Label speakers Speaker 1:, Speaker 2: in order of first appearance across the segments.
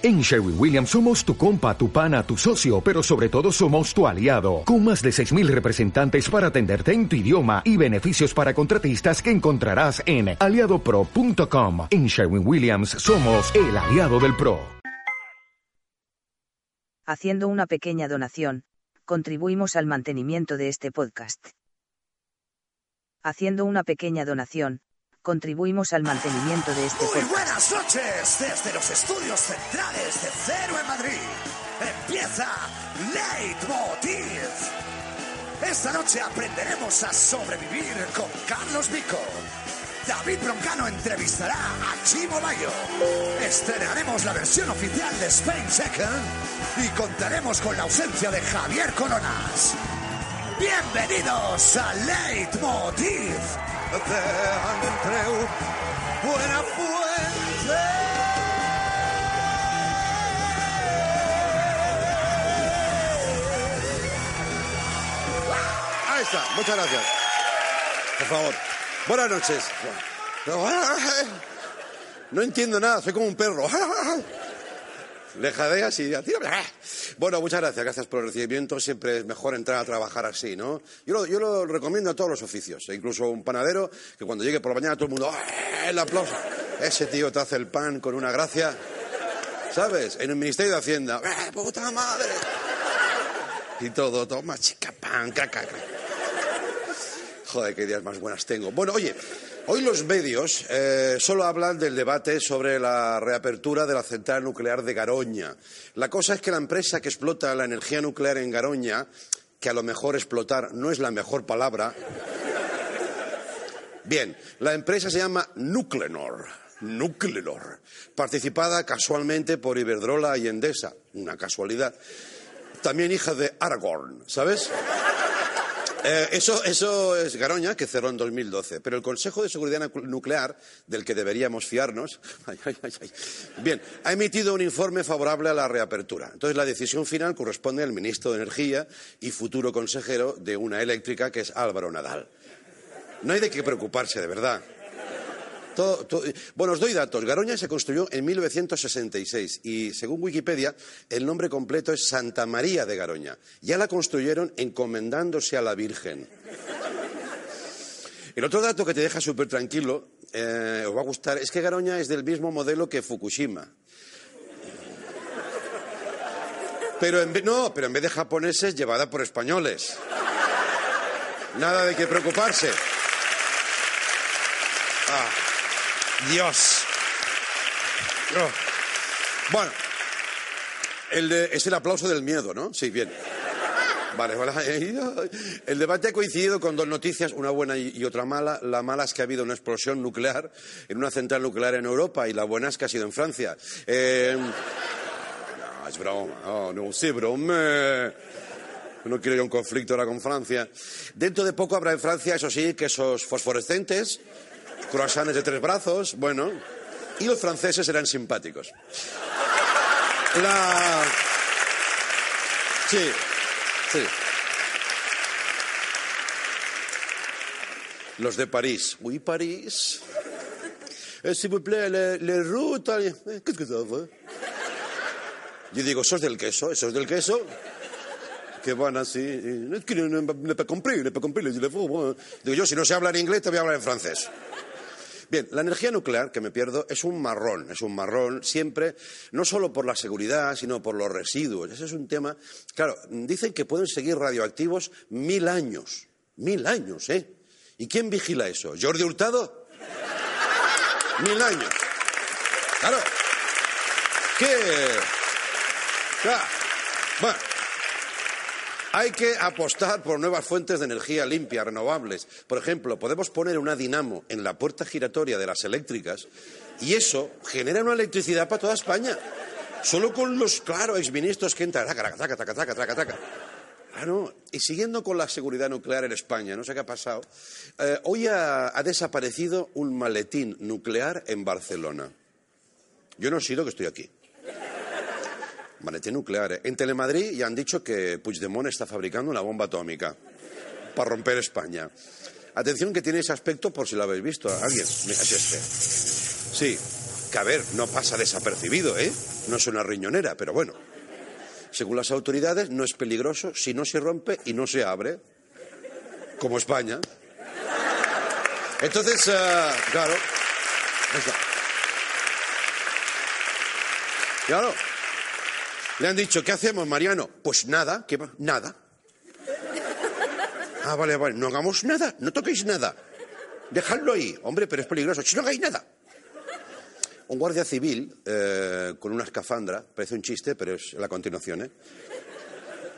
Speaker 1: En Sherwin Williams somos tu compa, tu pana, tu socio, pero sobre todo somos tu aliado, con más de 6.000 representantes para atenderte en tu idioma y beneficios para contratistas que encontrarás en aliadopro.com. En Sherwin Williams somos el aliado del PRO.
Speaker 2: Haciendo una pequeña donación, contribuimos al mantenimiento de este podcast. Haciendo una pequeña donación, contribuimos al mantenimiento de este
Speaker 3: Muy buenas noches desde los estudios centrales de Cero en Madrid. Empieza Leitmotiv. Esta noche aprenderemos a sobrevivir con Carlos Vico. David Broncano entrevistará a Chimo Bayo. Estrenaremos la versión oficial de Spain Second y contaremos con la ausencia de Javier Coronas. Bienvenidos a Leitmotiv de Andreu Buenafuente.
Speaker 4: Ahí está, muchas gracias. Por favor. Buenas noches. No entiendo nada, soy como un perro. Le jadeas y... Bueno, muchas gracias, gracias por el recibimiento. Siempre es mejor entrar a trabajar así, ¿no? Yo lo, recomiendo a todos los oficios, e incluso un panadero, que cuando llegue por la mañana todo el mundo... ¡eh! El aplauso. Ese tío te hace el pan con una gracia. ¿Sabes? En el Ministerio de Hacienda... ¡eh, puta madre! Y todo, toma, chica, pan, caca. Joder, qué ideas más buenas tengo. Bueno, oye, hoy los medios eh, solo hablan del debate sobre la reapertura de la central nuclear de Garoña. La cosa es que la empresa que explota la energía nuclear en Garoña, que a lo mejor explotar no es la mejor palabra. Bien, la empresa se llama Nuclenor. Nuclenor, participada casualmente por Iberdrola y Endesa, una casualidad. También hija de Aragorn, ¿sabes? Eh, eso, eso es Garoña, que cerró en 2012. Pero el Consejo de Seguridad Nuc- Nuclear, del que deberíamos fiarnos, bien, ha emitido un informe favorable a la reapertura. Entonces, la decisión final corresponde al ministro de Energía y futuro consejero de una eléctrica, que es Álvaro Nadal. No hay de qué preocuparse, de verdad. Bueno, os doy datos. Garoña se construyó en 1966 y, según Wikipedia, el nombre completo es Santa María de Garoña. Ya la construyeron encomendándose a la Virgen. El otro dato que te deja súper tranquilo, eh, os va a gustar, es que Garoña es del mismo modelo que Fukushima. Pero en no, pero en vez de japoneses, llevada por españoles. Nada de qué preocuparse. Ah, Dios. Bueno, es el aplauso del miedo, ¿no? Sí, bien. Vale, vale. El debate ha coincidido con dos noticias, una buena y otra mala. La mala es que ha habido una explosión nuclear en una central nuclear en Europa y la buena es que ha sido en Francia. Eh, no, es broma. No, sí. No quiero a un conflicto ahora con Francia. Dentro de poco habrá en Francia, eso sí, quesos fosforescentes, croissants de tres brazos, bueno. Y los franceses serán simpáticos. La... Sí, sí. Los de París. Oui, París. Eh, S'il vous plaît, le, le roux, tal- eh, Qu'est-ce que ça? Yo digo, ¿sos del queso? ¿Esos del queso? Que van así. Es que no, no, no no compris, les éléphants, bon. Digo yo, si no sé hablar inglés, te voy a hablar en francés. Bien, la energía nuclear, que me pierdo, es un marrón, es un marrón siempre, no solo por la seguridad, sino por los residuos. Ese es un tema. Claro, dicen que pueden seguir radioactivos mil años. Mil años, ¿eh? ¿Y quién vigila eso? ¿Jordi Hurtado? Mil años. Claro. ¿Qué? Claro. Bueno. Hay que apostar por nuevas fuentes de energía limpia, renovables. Por ejemplo, podemos poner una dinamo en la puerta giratoria de las eléctricas y eso genera una electricidad para toda España. Solo con los, claro, exministros que entran. Taca, taca, taca, taca, taca, taca. Claro, y siguiendo con la seguridad nuclear en España, no sé qué ha pasado, eh, hoy ha desaparecido un maletín nuclear en Barcelona. Yo no he sido que estoy aquí. Maletín nuclear. ¿eh? En Telemadrid ya han dicho que Puigdemont está fabricando una bomba atómica para romper España. Atención que tiene ese aspecto por si lo habéis visto. Alguien, Mira, es este. Sí, que a ver, no pasa desapercibido, ¿eh? No es una riñonera, pero bueno. Según las autoridades, no es peligroso si no se rompe y no se abre, como España. Entonces, eh, claro. Claro. Le han dicho, ¿qué hacemos, Mariano? Pues nada, ¿qué va? Nada. Ah, vale, vale, no hagamos nada, no toquéis nada. Dejadlo ahí, hombre, pero es peligroso. Si no hagáis nada. Un guardia civil eh, con una escafandra, parece un chiste, pero es la continuación, ¿eh?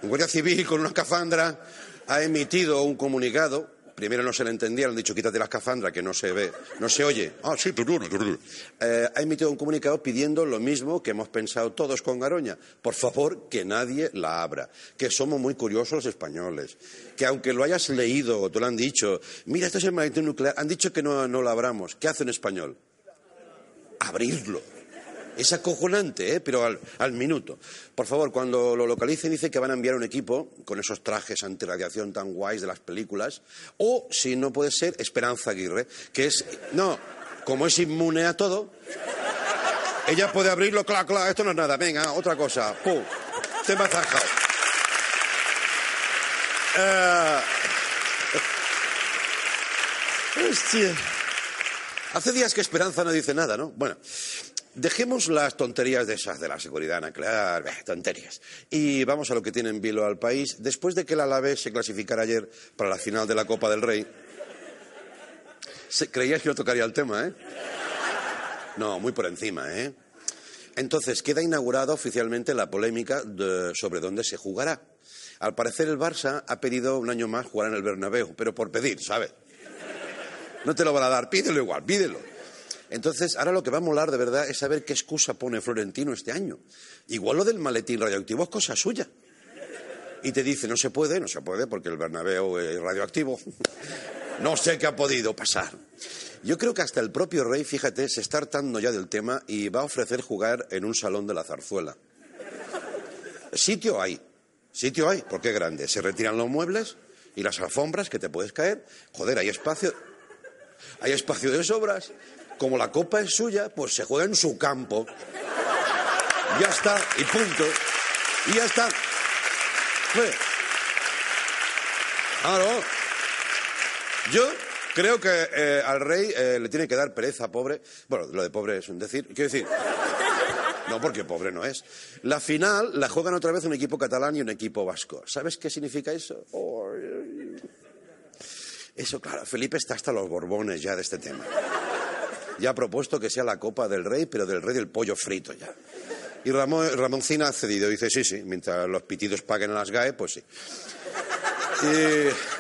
Speaker 4: Un guardia civil con una escafandra ha emitido un comunicado Primero no se le entendía, le han dicho quítate la escafandra que no se ve, no se oye. Ah, sí, eh, ha emitido un comunicado pidiendo lo mismo que hemos pensado todos con Garoña. Por favor, que nadie la abra. Que somos muy curiosos los españoles. Que aunque lo hayas leído o te lo han dicho, mira, esto es el maletín nuclear, han dicho que no, no lo abramos. ¿Qué hace en español? Abrirlo. Es acojonante, ¿eh? pero al, minuto. Por favor, cuando lo localicen, dice que van a enviar un equipo con esos trajes antirradiación tan guays de las películas. O, si no puede ser, Esperanza Aguirre, que es. No, como es inmune a todo, ella puede abrirlo, clac, clac, esto no es nada, venga, otra cosa. ¡Pum! Te me zanjado. Eh, hostia. Hace días que Esperanza no dice nada, ¿no? Bueno, Dejemos las tonterías de esas de la seguridad nuclear, tonterías. Y vamos a lo que tiene en vilo al país. Después de que el Alavés se clasificara ayer para la final de la Copa del Rey, creíais que yo tocaría el tema, ¿eh? No, muy por encima, ¿eh? Entonces, queda inaugurada oficialmente la polémica sobre dónde se jugará. Al parecer, el Barça ha pedido un año más jugar en el Bernabéu, pero por pedir, ¿sabes? No te lo van a dar, pídelo igual, pídelo. Entonces, ahora lo que va a molar de verdad es saber qué excusa pone Florentino este año. Igual lo del maletín radioactivo es cosa suya. Y te dice, no se puede, no se puede porque el Bernabéu es radioactivo. no sé qué ha podido pasar. Yo creo que hasta el propio rey, fíjate, se está hartando ya del tema y va a ofrecer jugar en un salón de la zarzuela. Sitio hay, sitio hay, porque es grande. Se retiran los muebles y las alfombras que te puedes caer. Joder, hay espacio, hay espacio de sobras como la copa es suya, pues se juega en su campo. Ya está, y punto. Y ya está. Claro. Yo creo que eh, al rey eh, le tiene que dar pereza, pobre. Bueno, lo de pobre es un decir. Quiero decir. No, porque pobre no es. La final la juegan otra vez un equipo catalán y un equipo vasco. ¿Sabes qué significa eso? Eso, claro, Felipe está hasta los borbones ya de este tema ya ha propuesto que sea la Copa del Rey, pero del Rey del pollo frito ya. Y Ramón, Ramoncina ha cedido, dice, sí, sí, mientras los pitidos paguen a las GAE, pues sí.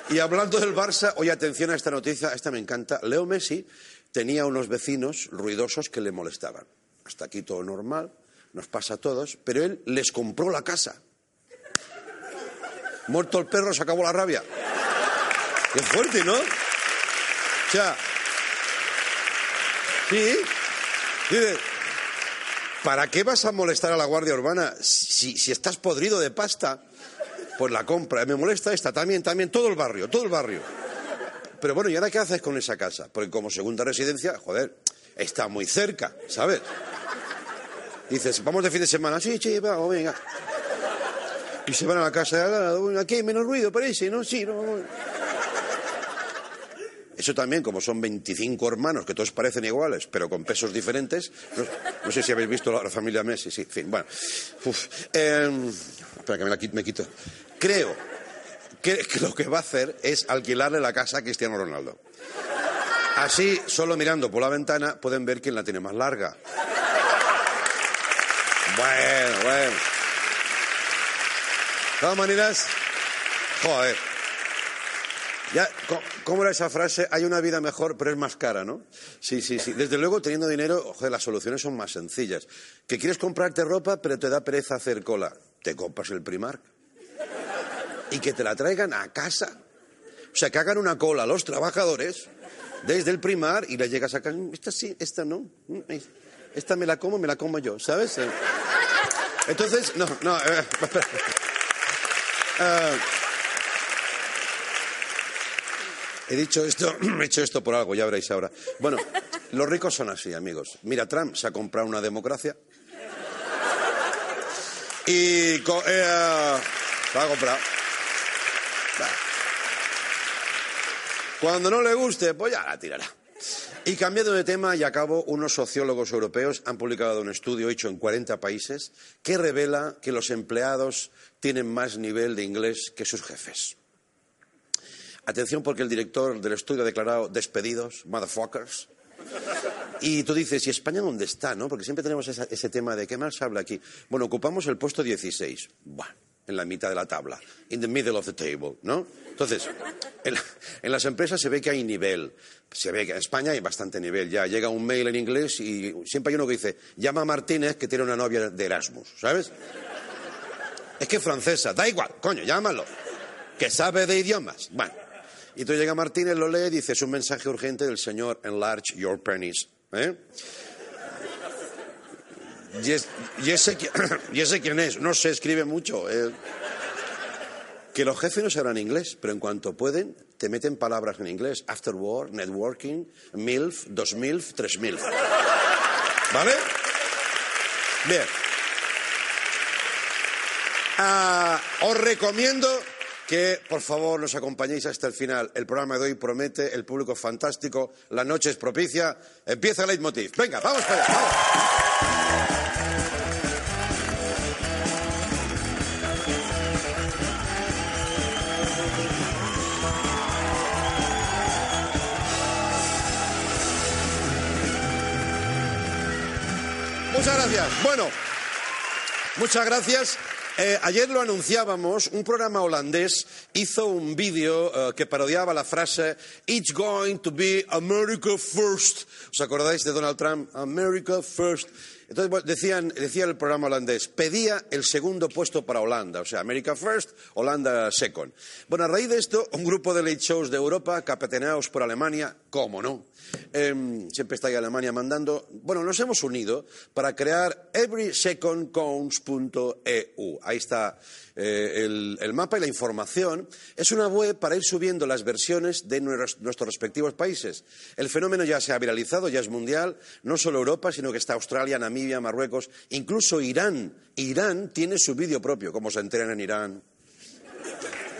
Speaker 4: Y, hablando del Barça, oye, atención a esta noticia, esta me encanta. Leo Messi tenía unos vecinos ruidosos que le molestaban. Hasta aquí todo normal, nos pasa a todos, pero él les compró la casa. Muerto el perro, se acabó la rabia. Qué fuerte, ¿no? O sea, Sí. Dice, ¿para qué vas a molestar a la Guardia Urbana si, si estás podrido de pasta? Pues la compra. Me molesta esta también, también, todo el barrio, todo el barrio. Pero bueno, ¿y ahora qué haces con esa casa? Porque como segunda residencia, joder, está muy cerca, ¿sabes? Dices, vamos de fin de semana. Sí, sí, vamos, venga. Y se van a la casa de al lado. Aquí hay menos ruido, parece, ¿no? Sí, no. Eso también, como son 25 hermanos que todos parecen iguales, pero con pesos diferentes. No, sé si habéis visto la, familia Messi, sí, en fin, bueno. Em, espera, que me, la, quito. Creo que, lo que va a hacer es alquilarle la casa a Cristiano Ronaldo. Así, solo mirando por la ventana, pueden ver quién la tiene más larga. Bueno, bueno. De todas maneras, joder. Ya, ¿cómo era esa frase? Hay una vida mejor, pero es más cara, ¿no? Sí, sí, sí. Desde luego, teniendo dinero, joder, las soluciones son más sencillas. Que quieres comprarte ropa, pero te da pereza hacer cola. Te compras el Primark. Y que te la traigan a casa. O sea, que hagan una cola los trabajadores desde el Primark y le llegas a casa. Esta sí, esta no. Esta me la como, me la como yo, ¿sabes? Eh. Entonces, no, no, eh, espera. Eh, He dicho esto, he hecho esto por algo, ya veréis ahora. Bueno, los ricos son así, amigos. Mira, Trump se ha comprado una democracia. Y eh, ha comprado. Cuando no le guste, pues ya la tirará. Y cambiando de tema y a cabo, unos sociólogos europeos han publicado un estudio hecho en 40 países que revela que los empleados tienen más nivel de inglés que sus jefes. Atención porque el director del estudio ha declarado despedidos, motherfuckers. Y tú dices, ¿y España dónde está? ¿no? Porque siempre tenemos esa- ese tema de qué mal se habla aquí. Bueno, ocupamos el puesto 16. Buah, en la mitad de la tabla. In the middle of the table, ¿no? Entonces, en las empresas se ve que hay nivel. Se ve que en España hay bastante nivel ya. Llega un mail en inglés y siempre hay uno que dice, llama a Martínez que tiene una novia de Erasmus, ¿sabes? Es que es francesa, da igual, coño, llámalo. Que sabe de idiomas. Bueno. Y tú llega Martínez, lo lee dice, es un mensaje urgente del señor Enlarge Your Penis. ¿eh? Y, es- y ese, quién es, no se escribe mucho. eh. Que los jefes no sabrán inglés, pero en cuanto pueden, te meten palabras en inglés. After work, networking, MILF, 2000, 3000. ¿Vale? Bien. Ah, os recomiendo que, por favor, nos acompañéis hasta el final. El programa de hoy promete, el público es fantástico, la noche es propicia. Empieza el leitmotiv. Venga, vamos para allá. Muchas gracias. Bueno, muchas gracias. Eh, ayer lo anunciábamos, un programa holandés hizo un vídeo eh, que parodiaba la frase It's going to be America first. ¿Os acordáis de Donald Trump? America first. Entonces bueno, decían, decía el programa holandés, pedía el segundo puesto para Holanda, o sea, America first, Holanda second. Bueno, a raíz de esto, un grupo de late shows de Europa, capitaneados por Alemania, cómo no, Em, siempre está ahí Alemania mandando. Bueno, nos hemos unido para crear everysecondcounts.eu. Ahí está eh, el, el mapa y la información. Es una web para ir subiendo las versiones de nuestros, nuestros respectivos países. El fenómeno ya se ha viralizado, ya es mundial. No solo Europa, sino que está Australia, Namibia, Marruecos, incluso Irán. Irán tiene su vídeo propio, como se enteran en Irán.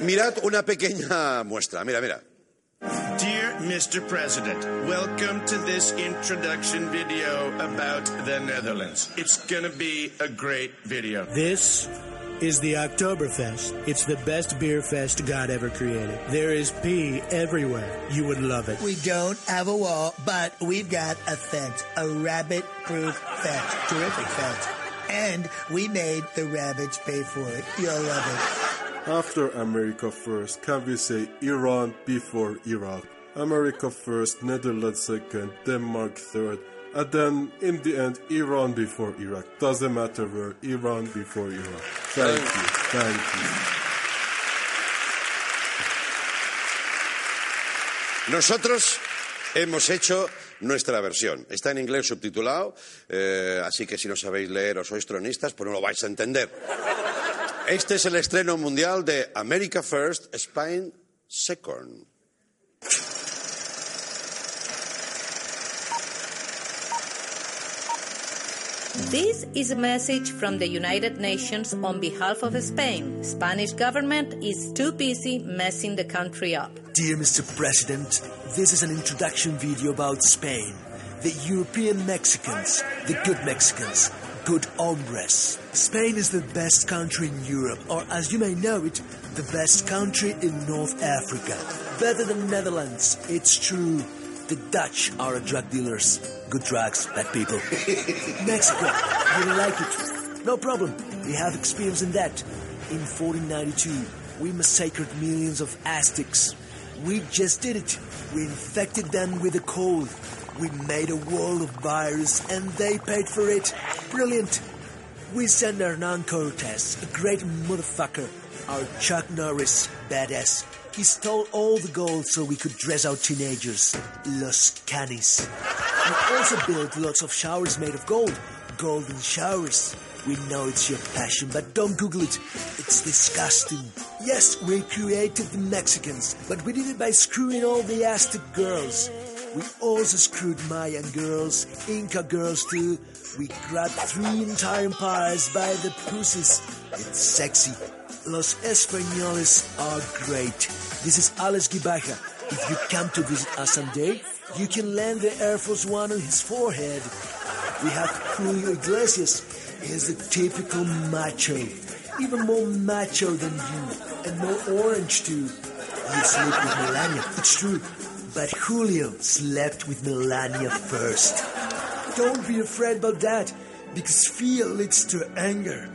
Speaker 4: Mirad una pequeña muestra. Mira, mira.
Speaker 5: Dear Mr. President, welcome to this introduction video about the Netherlands. It's gonna be a great video.
Speaker 6: This is the Oktoberfest. It's the best beer fest God ever created. There is pee everywhere. You would love it.
Speaker 7: We don't have a wall, but we've got a fence, a rabbit-proof fence. Terrific fence. And we made the rabbits pay for it. You'll love it.
Speaker 8: After America first, can we say Iran before Iraq? America first, Netherlands second, Denmark third, and then in the end, Iran before Iraq. Doesn't matter where, Iran before Iraq. Thank you, thank you.
Speaker 4: Nosotros hemos hecho nuestra versión. Está en inglés subtitulado, eh, así que si no sabéis leer o sois tronistas, pues no lo vais a entender. Este es el estreno mundial de America First, Spain Second.
Speaker 9: This is a message from the United Nations on behalf of Spain. Spanish government is too busy messing the country up.
Speaker 6: Dear Mr. President, this is an introduction video about Spain. The European Mexicans, the good Mexicans, good hombres. Spain is the best country in Europe, or as you may know it, the best country in North Africa. Better than Netherlands, it's true. The Dutch are drug dealers. Good drugs, bad people. Mexico, you like it. No problem. We have experience in that. In 1492, we massacred millions of Aztecs. We just did it. We infected them with a cold. We made a wall of virus and they paid for it. Brilliant. We sent Hernan Cortez, a great motherfucker. Our Chuck Norris, badass. He stole all the gold so we could dress our teenagers. Los Canis. We also built lots of showers made of gold. Golden showers. We know it's your passion, but don't Google it. It's disgusting. Yes, we created the Mexicans, but we did it by screwing all the Aztec girls. We also screwed Mayan girls, Inca girls too. We grabbed three entire empires by the pussies. It's sexy. Los Españoles are great. This is Alex Gibaja. If you come to visit us someday, you can land the Air Force One on his forehead. We have Julio Iglesias. He's a typical macho. Even more macho than you. And more orange too. You sleep with Melania. It's true. But Julio slept with Melania first. Don't be afraid about that, because fear leads to anger.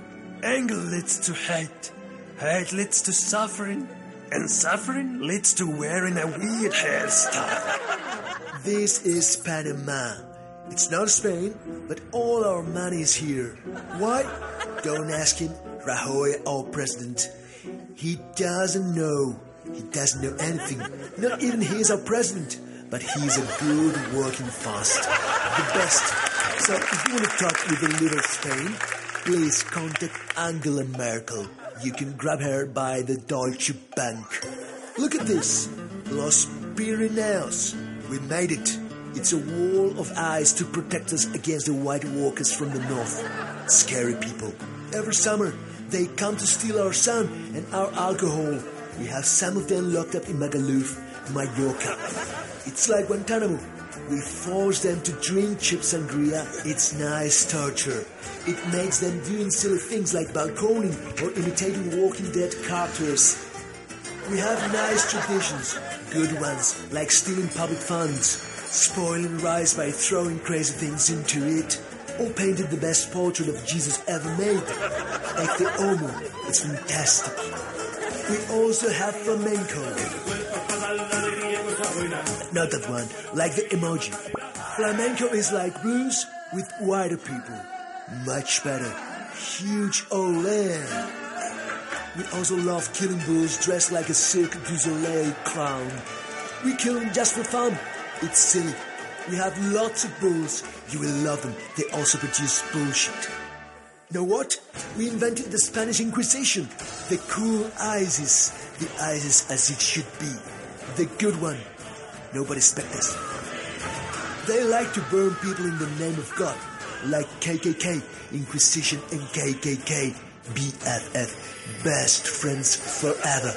Speaker 6: Anger leads to hate. Hate leads to suffering. And suffering leads to wearing a weird hairstyle. This is Panama. It's not Spain, but all our money is here. Why? Don't ask him, Rajoy, our president. He doesn't know. He doesn't know anything. Not even he is our president. But he's a good working fast. The best. So if you want to talk with a little Spain, please contact Angela Merkel. You can grab her by the Deutsche Bank. Look at this. Los Pirineos. We made it. It's a wall of ice to protect us against the white walkers from the north. Scary people. Every summer, they come to steal our sun and our alcohol. We have some of them locked up in Magaluf, Mallorca. It's like Guantanamo. We force them to drink chip sangria. It's nice torture. It makes them doing silly things like balconing or imitating Walking Dead characters. We have nice traditions, good ones, like stealing public funds, spoiling rice by throwing crazy things into it, or painting the best portrait of Jesus ever made, like the Omo. It's fantastic. We also have flamenco. Not that one, like the emoji. Flamenco is like blues with wider people. Much better. Huge ole. We also love killing bulls dressed like a Cirque du Soleil clown. We kill them just for fun. It's silly. We have lots of bulls. You will love them. They also produce bullshit. Know what? We invented the Spanish Inquisition. The cool ISIS. The ISIS as it should be. The good one. Nobody expect us. They like to burn people in the name of God. Like KKK, Inquisition, and KKK. BFF. Best friends forever.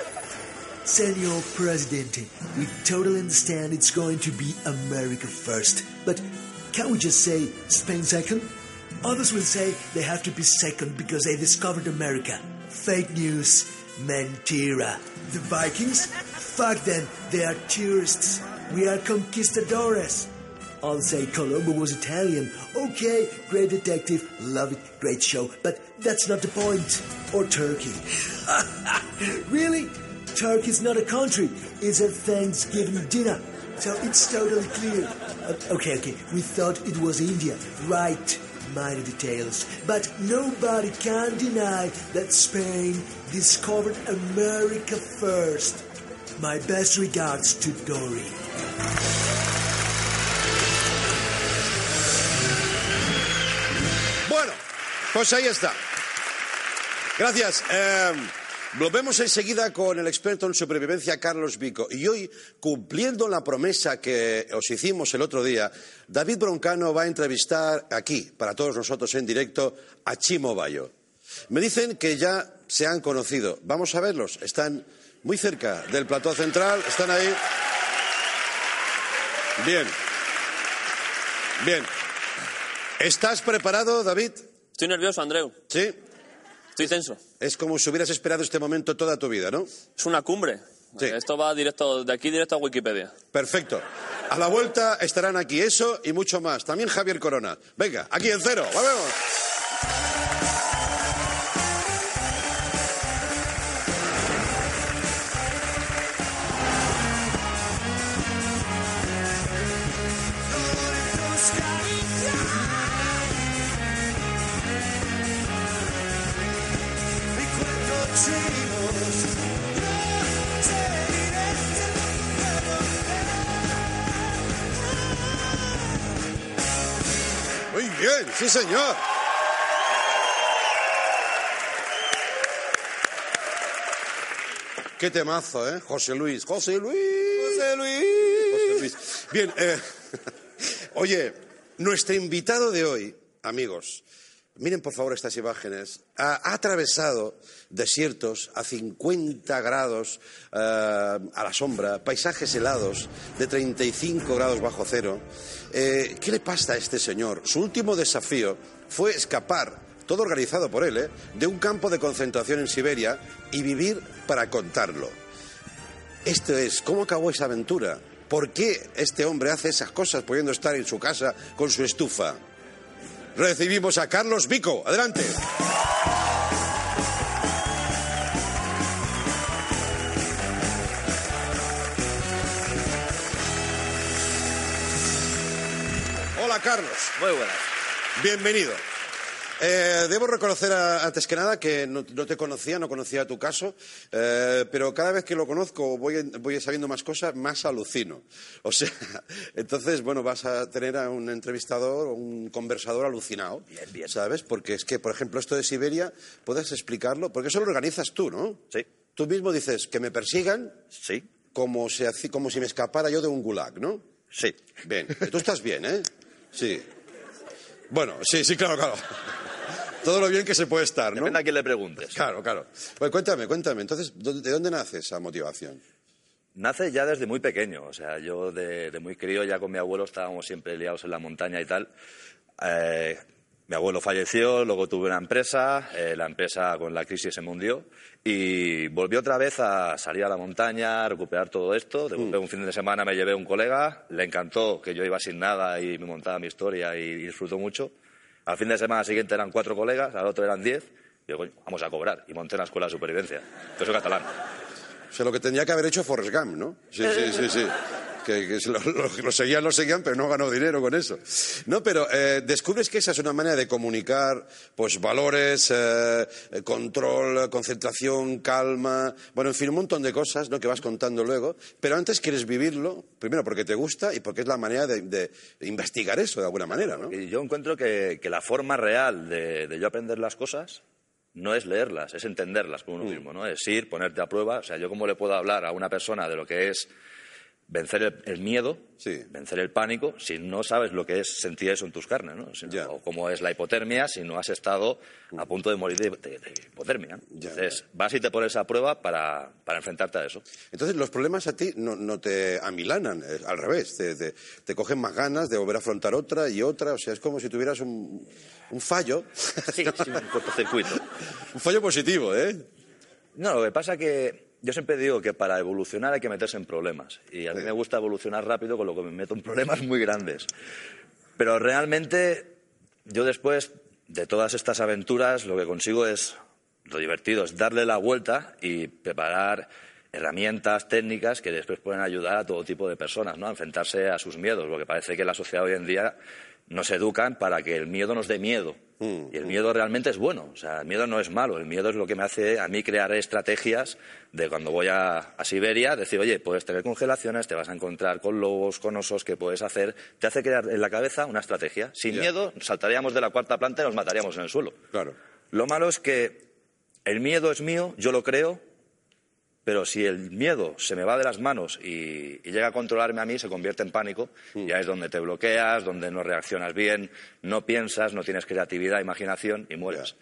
Speaker 6: Senor Presidente, we totally understand it's going to be America first. But can't we just say Spain second? Others will say they have to be second because they discovered America. Fake news. Mentira. The Vikings? Fuck them. They are tourists. We are conquistadores. I'll say Colombo was Italian. Okay, great detective. Love it. Great show. But that's not the point. Or Turkey. really? Turkey's not a country. It's a Thanksgiving dinner. So it's totally clear. Uh, okay, okay. We thought it was India. Right. Minor details. But nobody can deny that Spain discovered America first. My best regards to Dory.
Speaker 4: Pues ahí está. Gracias. Eh, volvemos enseguida con el experto en supervivencia, Carlos Vico. Y hoy, cumpliendo la promesa que os hicimos el otro día, David Broncano va a entrevistar aquí, para todos nosotros en directo, a Chimo Bayo. Me dicen que ya se han conocido. Vamos a verlos. Están muy cerca del plató central. Están ahí. Bien. Bien. ¿Estás preparado, David?
Speaker 10: Estoy nervioso, Andreu.
Speaker 4: Sí.
Speaker 10: Estoy tenso.
Speaker 4: Es como si hubieras esperado este momento toda tu vida, ¿no?
Speaker 10: Es una cumbre.
Speaker 4: Sí.
Speaker 10: Esto va directo, de aquí directo a Wikipedia.
Speaker 4: Perfecto. A la vuelta estarán aquí eso y mucho más. También Javier Corona. Venga, aquí en cero. ¡Volvemos! Sí señor. Qué temazo, ¿eh? José Luis. José Luis. José Luis. José Luis. Bien, eh, oye, nuestro invitado de hoy, amigos, miren por favor estas imágenes, ha, atravesado desiertos a 50 grados eh, a la sombra, paisajes helados de 35 grados bajo cero. Eh, ¿Qué le pasa a este señor? Su último desafío fue escapar todo organizado por él, ¿eh? de un campo de concentración en Siberia y vivir para contarlo. Esto es, ¿cómo acabó esa aventura? ¿Por qué este hombre hace esas cosas pudiendo estar en su casa con su estufa? Recibimos a Carlos Vico. Adelante. Hola, Carlos.
Speaker 11: Muy buenas.
Speaker 4: Bienvenido. Eh, debo reconocer a- antes que nada que no, no te conocía, no conocía tu caso, eh, pero cada vez que lo conozco voy, voy sabiendo más cosas, más alucino. O sea, entonces, bueno, vas a tener a un entrevistador, un conversador alucinado,
Speaker 11: Bien, bien.
Speaker 4: ¿sabes? Porque es que, por ejemplo, esto de Siberia, ¿puedes explicarlo? Porque eso lo organizas tú, ¿no?
Speaker 11: Sí.
Speaker 4: Tú mismo dices que me persigan
Speaker 11: Sí.
Speaker 4: como, si como si me escapara yo de un gulag, ¿no?
Speaker 11: Sí.
Speaker 4: Bien, tú estás bien, ¿eh? Sí. Bueno, sí, sí, claro, claro. Todo lo bien que se puede estar, ¿no?
Speaker 11: Depende a quién le preguntes.
Speaker 4: Claro, claro. Bueno, cuéntame, cuéntame. Entonces, ¿dó- ¿de dónde nace esa motivación?
Speaker 11: Nace ya desde muy pequeño. O sea, yo de, de muy crío ya con mi abuelo estábamos siempre liados en la montaña y tal. Eh, mi abuelo falleció, luego tuve una empresa, eh, la empresa con la crisis se me hundió y volví otra vez a salir a la montaña, a recuperar todo esto. De golpe, un fin de semana me llevé un colega, le encantó que yo iba sin nada y me montaba mi historia y, disfrutó mucho. Al fin de semana siguiente eran cuatro colegas, al otro eran diez. Y digo, "Coño, vamos a cobrar. Y monté una escuela de supervivencia. Yo soy catalán.
Speaker 4: O sea, lo que tendría que haber hecho Forrest Gump, ¿no? Sí, sí, sí, sí. Que, que lo, lo- lo seguían, lo seguían, pero no ganó dinero con eso. No, pero eh, descubres que esa es una manera de comunicar, pues, valores, eh, eh, control, concentración, calma, bueno, en fin, un montón de cosas, ¿no?, que vas contando luego. Pero antes quieres vivirlo, primero porque te gusta y porque es la manera de, de investigar eso de alguna manera, ¿no?
Speaker 11: Y yo encuentro que, que la forma real de, de yo aprender las cosas no es leerlas, es entenderlas por uno
Speaker 4: Mm.
Speaker 11: mismo, ¿no? Es ir, ponerte a prueba. O sea, yo cómo le puedo hablar a una persona de lo que es vencer el, el miedo,
Speaker 4: Sí.
Speaker 11: vencer el pánico, si no sabes lo que es sentir eso en tus carnes, ¿no? Si no-. O cómo es la hipotermia si no has estado a punto de morir de, de- de hipotermia.
Speaker 4: Ya,
Speaker 11: Entonces, vas y te pones a prueba para, para enfrentarte a eso.
Speaker 4: Entonces, los problemas a ti no, no te amilanan, al revés, te, te- te cogen más ganas de volver a afrontar otra y otra, o sea, es como si tuvieras un, un fallo,
Speaker 11: Sí, sí, un cortocircuito.
Speaker 4: un fallo positivo, ¿eh?
Speaker 11: No, lo que pasa que yo siempre digo que para evolucionar hay que meterse en problemas. Y a mí me gusta evolucionar rápido, con lo que me meto en problemas muy grandes. Pero realmente yo después de todas estas aventuras lo que consigo es, lo divertido, es darle la vuelta y preparar herramientas, técnicas que después pueden ayudar a todo tipo de personas ¿no? a enfrentarse a sus miedos, porque parece que la sociedad hoy en día nos educan para que el miedo nos dé miedo. Y el miedo realmente es bueno, o sea, el miedo no es malo, el miedo es lo que me hace a mí crear estrategias de cuando voy a, a Siberia, decir, oye, puedes tener congelaciones, te vas a encontrar con lobos, con osos, ¿qué puedes hacer? Te hace crear en la cabeza una estrategia. Sin miedo, saltaríamos de la cuarta planta y nos mataríamos en el suelo.
Speaker 4: Claro.
Speaker 11: Lo malo es que el miedo es mío, yo lo creo, pero si el miedo se me va de las manos y, y llega a controlarme a mí, se convierte en pánico. Ya es donde te bloqueas, donde no reaccionas bien, no piensas, no tienes creatividad, imaginación y mueres.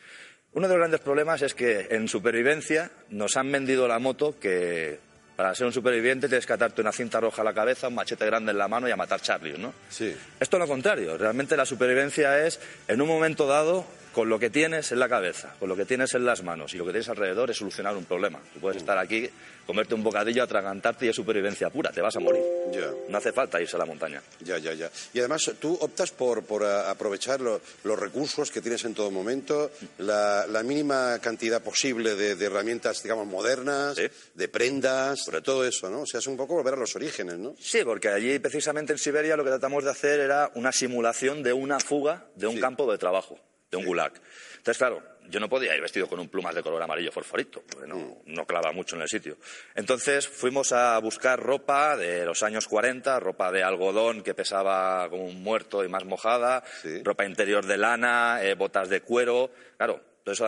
Speaker 11: Uno de los grandes problemas es que en supervivencia nos han vendido la moto que para ser un superviviente tienes que atarte una cinta roja a la cabeza, un machete grande en la mano y a matar Charlie, ¿no?
Speaker 4: Sí.
Speaker 11: Esto es lo contrario. Realmente la supervivencia es, en un momento dado, con lo que tienes en la cabeza, con lo que tienes en las manos y lo que tienes alrededor, es solucionar un problema. Tú puedes estar aquí, comerte un bocadillo, atragantarte y es supervivencia pura, te vas a morir.
Speaker 4: Ya.
Speaker 11: No hace falta irse a la montaña.
Speaker 4: Ya, ya, ya. Y además tú optas por, por a- aprovechar lo- los recursos que tienes en todo momento, la, la mínima cantidad posible de, de herramientas, digamos, modernas,
Speaker 11: Sí.
Speaker 4: de prendas, de todo eso, ¿no? O sea, es un poco volver a los orígenes, ¿no?
Speaker 11: Sí, porque allí, precisamente en Siberia, lo que tratamos de hacer era una simulación de una fuga de un
Speaker 4: Sí.
Speaker 11: campo de trabajo, de un gulag. Entonces, claro, yo no podía ir vestido con un plumas de color amarillo fosforito, porque no, no clava mucho en el sitio. Entonces fuimos a buscar ropa de los años 40, ropa de algodón que pesaba como un muerto y más mojada,
Speaker 4: Sí.
Speaker 11: ropa interior de lana, eh, botas de cuero. Claro, todo eso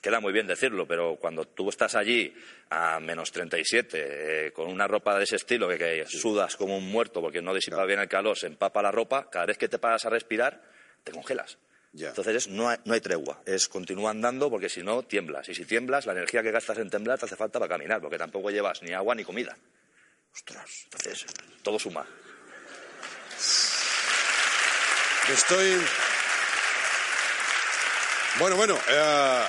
Speaker 11: queda muy bien decirlo, pero cuando tú estás allí a menos 37, eh, con una ropa de ese estilo, que, que sudas como un muerto porque no disipa bien el calor, se empapa la ropa, cada vez que te paras a respirar, te congelas. Entonces es- no, hay, no hay tregua, es continúa andando porque si no tiemblas. Y si tiemblas, la energía que gastas en temblar te hace falta para caminar, porque tampoco llevas ni agua ni comida.
Speaker 4: Ostras.
Speaker 11: Entonces, todo suma.
Speaker 4: Estoy. Bueno, bueno. eh,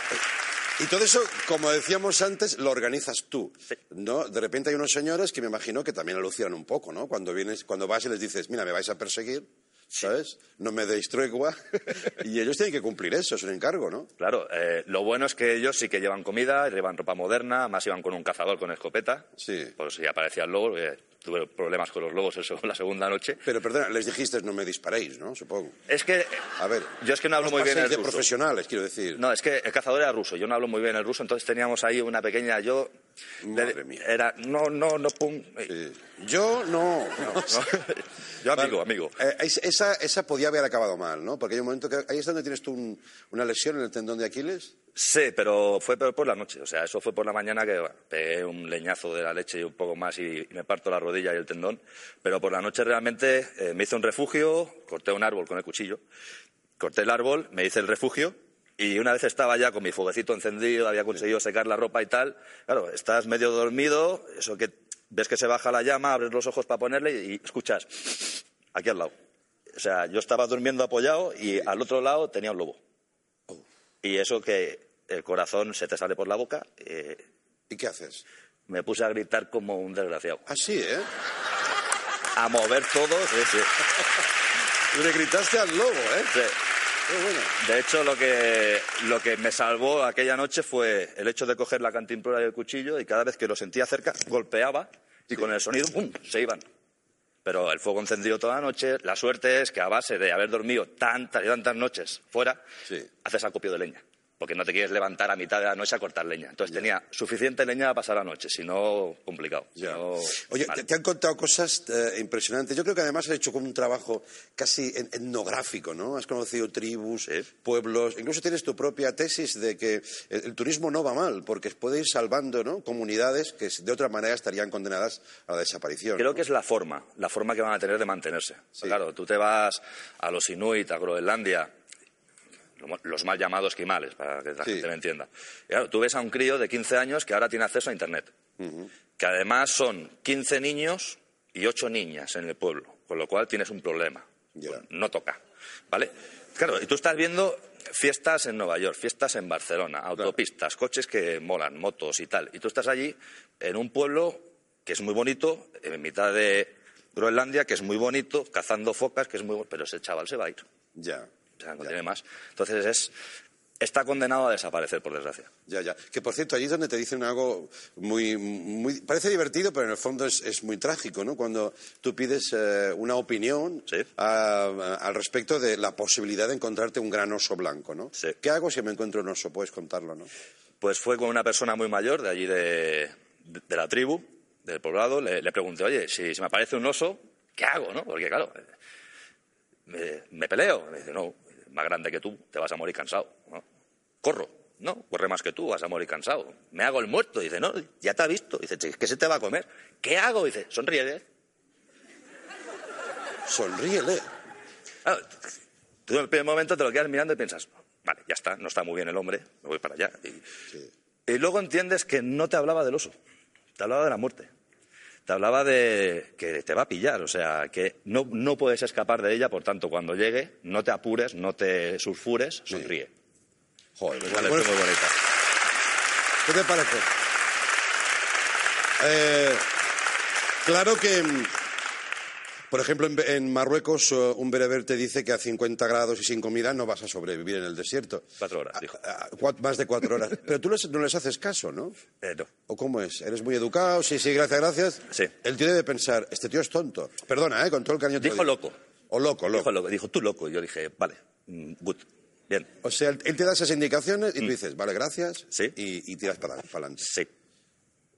Speaker 4: y todo eso, como decíamos antes, lo organizas tú. ¿no? De repente hay unos señores que me imagino que también alucinan un poco, ¿no? Cuando vienes, cuando vas y les dices, mira, me vais a perseguir, ¿sabes? No me deis tregua. y ellos tienen que cumplir eso, es un encargo, ¿no?
Speaker 11: Claro, eh, lo bueno es que ellos sí que llevan comida, llevan ropa moderna, más iban con un cazador con escopeta.
Speaker 4: Sí.
Speaker 11: Por si aparecía el lobo, eh, tuve problemas con los lobos eso la segunda noche.
Speaker 4: Pero perdona, les dijiste no me disparéis, ¿no? Supongo.
Speaker 11: Es que,
Speaker 4: A ver.
Speaker 11: yo es que no hablo muy bien el
Speaker 4: de
Speaker 11: ruso.
Speaker 4: profesionales, quiero decir.
Speaker 11: No, es que el cazador era ruso, yo no hablo muy bien el ruso, entonces teníamos ahí una pequeña, yo...
Speaker 4: Madre mía.
Speaker 11: Era, no, no, no, pum.
Speaker 4: Sí. Yo no.
Speaker 11: No, yo amigo, amigo.
Speaker 4: Eh, es- esa, esa podía haber acabado mal, ¿no? Porque hay un momento que... Ahí es donde tienes tú un- una lesión en el tendón de Aquiles.
Speaker 11: Sí, pero fue por la noche. O sea, eso fue por la mañana que bueno, pegué un leñazo de la leche y un poco más y, y me parto la rodilla y el tendón. Pero por la noche realmente eh, me hice un refugio, corté un árbol con el cuchillo, corté el árbol, me hice el refugio y una vez estaba ya con mi fueguecito encendido, había conseguido secar la ropa y tal. Claro, estás medio dormido, eso que ves que se baja la llama, abres los ojos para ponerle y, y escuchas aquí al lado. O sea, yo estaba durmiendo apoyado y al otro lado tenía un lobo. Y eso que el corazón se te sale por la boca, eh,
Speaker 4: ¿Y qué haces?
Speaker 11: me puse a gritar como un desgraciado.
Speaker 4: Así, ¿eh?
Speaker 11: A mover todo, sí, sí.
Speaker 4: Le gritaste al lobo, ¿eh?
Speaker 11: Sí.
Speaker 4: Bueno.
Speaker 11: De hecho, lo que, lo que me salvó aquella noche fue el hecho de coger la cantimplora y el cuchillo y cada vez que lo sentía cerca, golpeaba y con el sonido, ¡pum!, se iban. Pero el fuego encendido toda la noche, la suerte es que a base de haber dormido tantas y tantas noches fuera,
Speaker 4: Sí.
Speaker 11: haces acopio de leña. Porque no te quieres levantar a mitad de la noche a cortar leña. Entonces tenía suficiente leña para pasar la noche, si no, complicado. Si
Speaker 4: Ya.
Speaker 11: no,
Speaker 4: Oye, te, te han contado cosas eh, impresionantes. Yo creo que además has hecho como un trabajo casi etnográfico, ¿no? Has conocido tribus, pueblos, incluso tienes tu propia tesis de que el, el turismo no va mal, porque puede ir salvando ¿no? comunidades que de otra manera estarían condenadas a la desaparición.
Speaker 11: Creo
Speaker 4: ¿no?
Speaker 11: que es la forma, la forma que van a tener de mantenerse.
Speaker 4: Sí.
Speaker 11: Claro, tú te vas a los Inuit, a Groenlandia, los mal llamados quimales, para que la
Speaker 4: Sí.
Speaker 11: gente me entienda. Y claro, tú ves a un crío de 15 años que ahora tiene acceso a Internet, que además son 15 niños y 8 niñas en el pueblo, con lo cual tienes un problema. Pues no toca, ¿vale? Claro, y tú estás viendo fiestas en Nueva York, fiestas en Barcelona, autopistas, coches que molan, motos y tal. Y tú estás allí en un pueblo que es muy bonito, en mitad de Groenlandia, que es muy bonito, cazando focas, que es muy pero ese chaval se va a ir.
Speaker 4: Ya.
Speaker 11: O sea, no
Speaker 4: Ya.
Speaker 11: tiene más. Entonces es, está condenado a desaparecer, por desgracia.
Speaker 4: Ya, ya. Que por cierto, allí es donde te dicen algo muy, muy parece divertido, pero en el fondo es, es muy trágico, ¿no? Cuando tú pides eh, una opinión
Speaker 11: Sí.
Speaker 4: a- a- al respecto de la posibilidad de encontrarte un gran oso blanco, ¿no?
Speaker 11: Sí.
Speaker 4: ¿Qué hago si me encuentro un oso? Puedes contarlo, ¿no?
Speaker 11: Pues fue con una persona muy mayor de allí de, de- de la tribu, del poblado, le, le pregunté, oye, si, si me aparece un oso, ¿qué hago? ¿no? Porque claro, eh, me, me peleo. Me dice, no, más grande que tú, te vas a morir cansado. ¿no? Corro. No, corre más que tú, vas a morir cansado. Me hago el muerto. Dice, no, ya te ha visto. Dice, "Che, ¿qué se te va a comer? ¿Qué hago? Dice, sonríe.
Speaker 4: Sonríele.
Speaker 11: Claro, tú en el primer momento te lo quedas mirando y piensas, vale, ya está, no está muy bien el hombre, me voy para allá. Y, y luego entiendes que no te hablaba del oso, te hablaba de la muerte. Te hablaba de que te va a pillar, o sea, que no, no puedes escapar de ella, por tanto, cuando llegue, no te apures, no te sulfures, sonríe.
Speaker 4: Joder,
Speaker 11: Pues
Speaker 4: bueno,
Speaker 11: vale,
Speaker 4: bueno,
Speaker 11: muy bonita.
Speaker 4: ¿Qué te parece? Eh, claro que, por ejemplo, en, en Marruecos eh, un bereber te dice que a 50 grados y sin comida no vas a sobrevivir en el desierto.
Speaker 11: Cuatro horas, dijo.
Speaker 4: A- a- cua- más de cuatro horas. Pero tú les- no les haces caso, ¿no?
Speaker 11: Eh, no.
Speaker 4: ¿O cómo es? ¿Eres muy educado? Sí, sí, gracias, gracias.
Speaker 11: Sí.
Speaker 4: El tío debe pensar, este tío es tonto. Perdona, ¿eh? Con todo el cariño.
Speaker 11: Dijo loco.
Speaker 4: O loco, loco.
Speaker 11: Dijo loco. Dijo, tú loco. Y yo dije, vale, mm, good, bien.
Speaker 4: O sea, él te da esas indicaciones y tú dices, vale, gracias.
Speaker 11: Mm. Sí.
Speaker 4: Y, y tiras para adelante.
Speaker 11: Sí,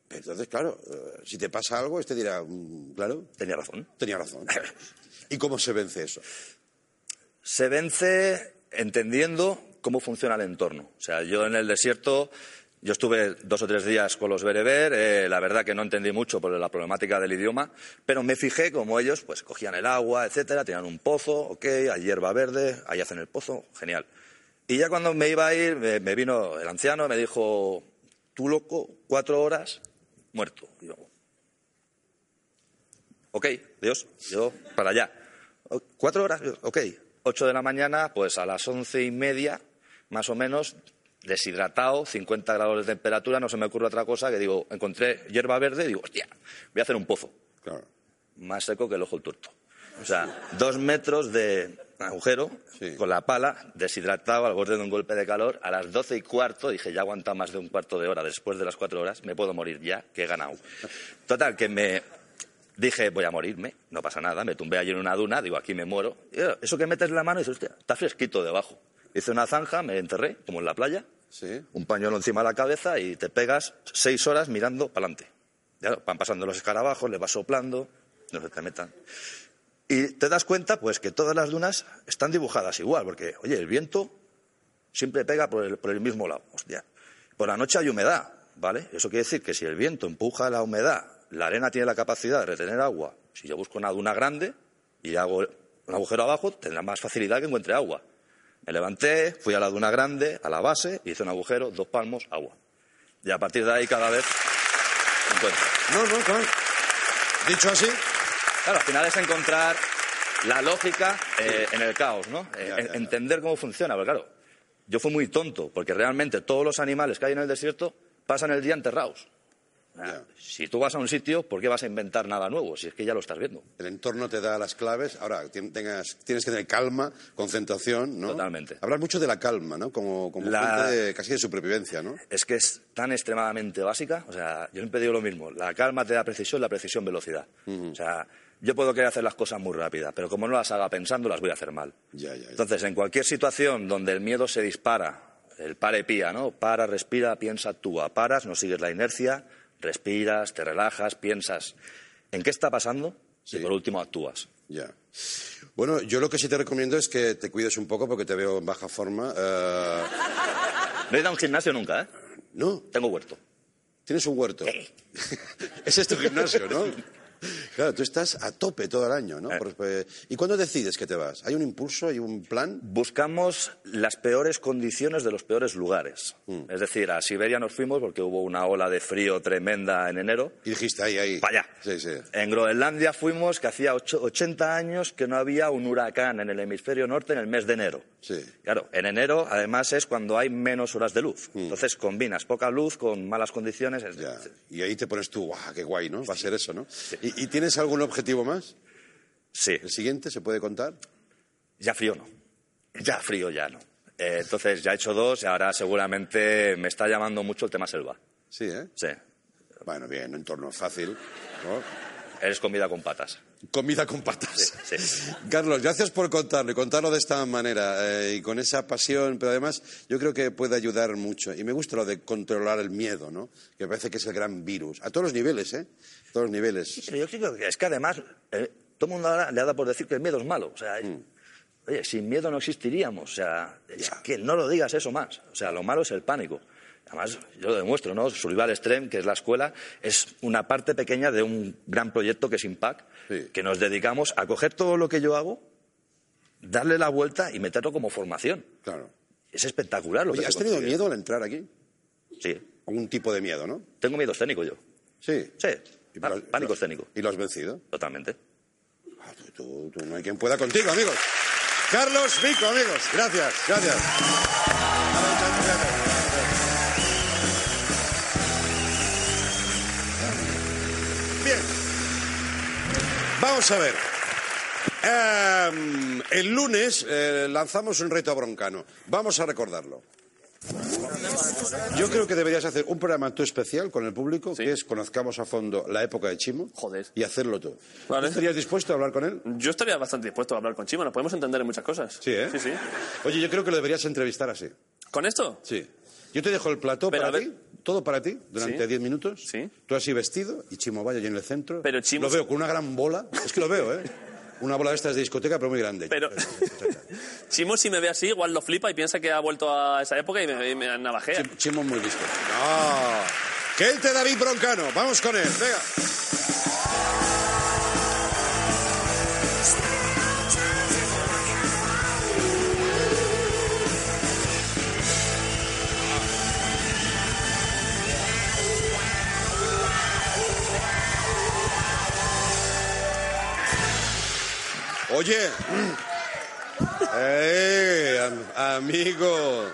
Speaker 4: Entonces, claro, eh, si te pasa algo, este dirá, "Mm, claro,
Speaker 11: tenía razón.
Speaker 4: tenía razón. ¿Y cómo se vence eso?
Speaker 11: Se vence entendiendo cómo funciona el entorno. O sea, yo en el desierto, yo estuve dos o tres días con los bereber, eh, la verdad que no entendí mucho por la problemática del idioma, pero me fijé cómo ellos pues cogían el agua, etcétera, tenían un pozo, ok, hay hierba verde, ahí hacen el pozo, genial. Y ya cuando me iba a ir, me, me vino el anciano me dijo, tú loco, cuatro horas, muerto. Y yo, ok, Dios, yo para allá. O- ¿Cuatro horas? Ok. Ocho de la mañana, pues a las once y media, más o menos, deshidratado, 50 grados de temperatura, no se me ocurre otra cosa que digo, encontré hierba verde y digo, hostia, voy a hacer un pozo.
Speaker 4: Claro.
Speaker 11: Más seco que el ojo del tuerto. O sea, dos metros de agujero
Speaker 4: Sí.
Speaker 11: con la pala, deshidratado al borde de un golpe de calor. A las doce y cuarto dije, ya aguanta más de un cuarto de hora. Después de las cuatro horas me puedo morir ya, que he ganado. Total, que me dije, voy a morirme, no pasa nada. Me tumbé allí en una duna, digo, aquí me muero. Y, eh, eso que metes la mano y dices, hostia, está fresquito debajo. Hice una zanja, me enterré, como en la playa,
Speaker 4: Sí.
Speaker 11: un pañuelo encima de la cabeza y te pegas seis horas mirando para adelante. Ya van pasando los escarabajos, le vas soplando, no se te metan. Y te das cuenta, pues, que todas las dunas están dibujadas igual, porque, oye, el viento siempre pega por el, por el mismo lado. Por la noche hay humedad, ¿vale? Eso quiere decir que si el viento empuja la humedad, la arena tiene la capacidad de retener agua. Si yo busco una duna grande y hago un agujero abajo, tendrá más facilidad que encuentre agua. Me levanté, fui a la duna grande, a la base, hice un agujero, dos palmos, agua. Y a partir de ahí cada vez encuentro.
Speaker 4: No, no, claro. Dicho así,
Speaker 11: Claro, al final es encontrar la lógica eh, en el caos, ¿no?
Speaker 4: Ya, ya, ya.
Speaker 11: Entender cómo funciona, porque claro, yo fui muy tonto, porque realmente todos los animales que hay en el desierto pasan el día enterrados.
Speaker 4: Ya.
Speaker 11: Si tú vas a un sitio, ¿por qué vas a inventar nada nuevo? Si es que ya lo estás viendo.
Speaker 4: el entorno te da las claves. Ahora, tengas, tienes que tener calma, concentración, ¿no?
Speaker 11: Totalmente.
Speaker 4: Hablar mucho de la calma, ¿no? Como, como
Speaker 11: La-
Speaker 4: fuente de, casi de supervivencia, ¿no?
Speaker 11: Es que es tan extremadamente básica. O sea, yo siempre digo lo mismo. La calma te da precisión, la precisión velocidad. O sea, yo puedo querer hacer las cosas muy rápidas, pero como no las haga pensando, las voy a hacer mal.
Speaker 4: Ya, ya, ya.
Speaker 11: Entonces, en cualquier situación donde el miedo se dispara, el pare pía, ¿no? Para, respira, piensa, actúa. Paras, no sigues la inercia, respiras, te relajas, piensas en qué está pasando
Speaker 4: Sí.
Speaker 11: y por último actúas.
Speaker 4: Ya. Bueno, yo lo que sí te recomiendo es que te cuides un poco porque te veo en baja forma. Eh,
Speaker 11: No he ido a un gimnasio nunca, ¿eh?
Speaker 4: no,
Speaker 11: Tengo huerto.
Speaker 4: tienes un huerto. Ese es tu gimnasio, ¿no? Claro, tú estás a tope todo el año, ¿no?
Speaker 11: Eh.
Speaker 4: Eh, ¿Y cuándo decides que te vas? ¿Hay un impulso, hay un plan?
Speaker 11: Buscamos las peores condiciones de los peores lugares.
Speaker 4: Mm.
Speaker 11: Es decir, a Siberia nos fuimos porque hubo una ola de frío tremenda en enero.
Speaker 4: Y dijiste, ahí, ahí.
Speaker 11: Para allá.
Speaker 4: Sí, sí.
Speaker 11: En Groenlandia fuimos que hacía ocho- 80 años que no había un huracán en el hemisferio norte en el mes de enero.
Speaker 4: Sí.
Speaker 11: Claro, en enero además es cuando hay menos horas de luz. Entonces combinas poca luz con malas condiciones. es-
Speaker 4: Mm. Ya. Y ahí te pones tú, ¡guau, qué guay, ¿no? Va a ser eso, ¿no? ¿Y, y tienes algún objetivo más?
Speaker 11: Sí,
Speaker 4: ¿El siguiente se puede contar?
Speaker 11: ya frío no. Ya frío ya no. Eh, entonces ya he hecho dos y ahora seguramente me está llamando mucho el tema selva.
Speaker 4: Sí, ¿eh?
Speaker 11: Sí.
Speaker 4: Bueno, bien, entorno fácil. ¿no?
Speaker 11: Eres comida con patas.
Speaker 4: Comida con patas.
Speaker 11: Sí, sí.
Speaker 4: Carlos, gracias por contarlo y contarlo de esta manera eh, y con esa pasión, pero además yo creo que puede ayudar mucho. Y me gusta lo de controlar el miedo, ¿no? Que parece que es el gran virus. A todos los niveles, ¿eh? A todos los niveles.
Speaker 11: Pero yo creo que es que además eh, todo el mundo ahora le ha dado por decir que el miedo es malo. O sea, oye, sin miedo no existiríamos. O sea, es que no lo digas eso más. O sea, lo malo es el pánico. Además, yo lo demuestro, ¿no? Survival Extreme, que es la escuela, es una parte pequeña de un gran proyecto que es Impact,
Speaker 4: Sí.
Speaker 11: que nos dedicamos a coger todo lo que yo hago, darle la vuelta y meterlo como formación.
Speaker 4: Claro.
Speaker 11: Es espectacular lo
Speaker 4: Oye,
Speaker 11: que
Speaker 4: ¿has tenido miedo al entrar aquí?
Speaker 11: Sí.
Speaker 4: Algún tipo de miedo, ¿no?
Speaker 11: Tengo miedo escénico yo.
Speaker 4: Sí.
Speaker 11: Sí.
Speaker 4: Y
Speaker 11: pánico escénico.
Speaker 4: ¿Y lo has vencido?
Speaker 11: Totalmente.
Speaker 4: Ah, tú- tú- tú no hay quien pueda contigo, amigos. Carlos Vico, amigos. Gracias, gracias. Vamos a ver. Em, el lunes eh, lanzamos un reto a Broncano. Vamos a recordarlo. Yo creo que deberías hacer un programa tú especial con el público, que es conozcamos a fondo la época de Chimo.
Speaker 10: Joder.
Speaker 4: Y hacerlo tú.
Speaker 10: Vale.
Speaker 4: ¿Estarías dispuesto a hablar con él?
Speaker 10: Yo estaría bastante dispuesto a hablar con Chimo, nos podemos entender en muchas cosas.
Speaker 4: Sí, ¿eh?
Speaker 10: Sí, sí.
Speaker 4: Oye, yo creo que lo deberías entrevistar así.
Speaker 10: ¿Con esto?
Speaker 4: Sí. Yo te dejo el plató
Speaker 10: Pero,
Speaker 4: para ti, todo para ti, durante
Speaker 10: Sí.
Speaker 4: 10 minutos.
Speaker 10: Sí.
Speaker 4: Tú así vestido y Chimo Vaya allí en el centro.
Speaker 10: Pero Chimo-
Speaker 4: Lo veo con una gran bola. Es que lo veo, ¿eh? Una bola de estas de discoteca, pero muy grande.
Speaker 10: Pero Chimo, si me ve así, igual lo flipa y piensa que ha vuelto a esa época y me, y me navajea.
Speaker 4: Chimo, Chimo muy listo. No. Gente David Broncano, vamos con él, venga. Oye, eh, am- amigo,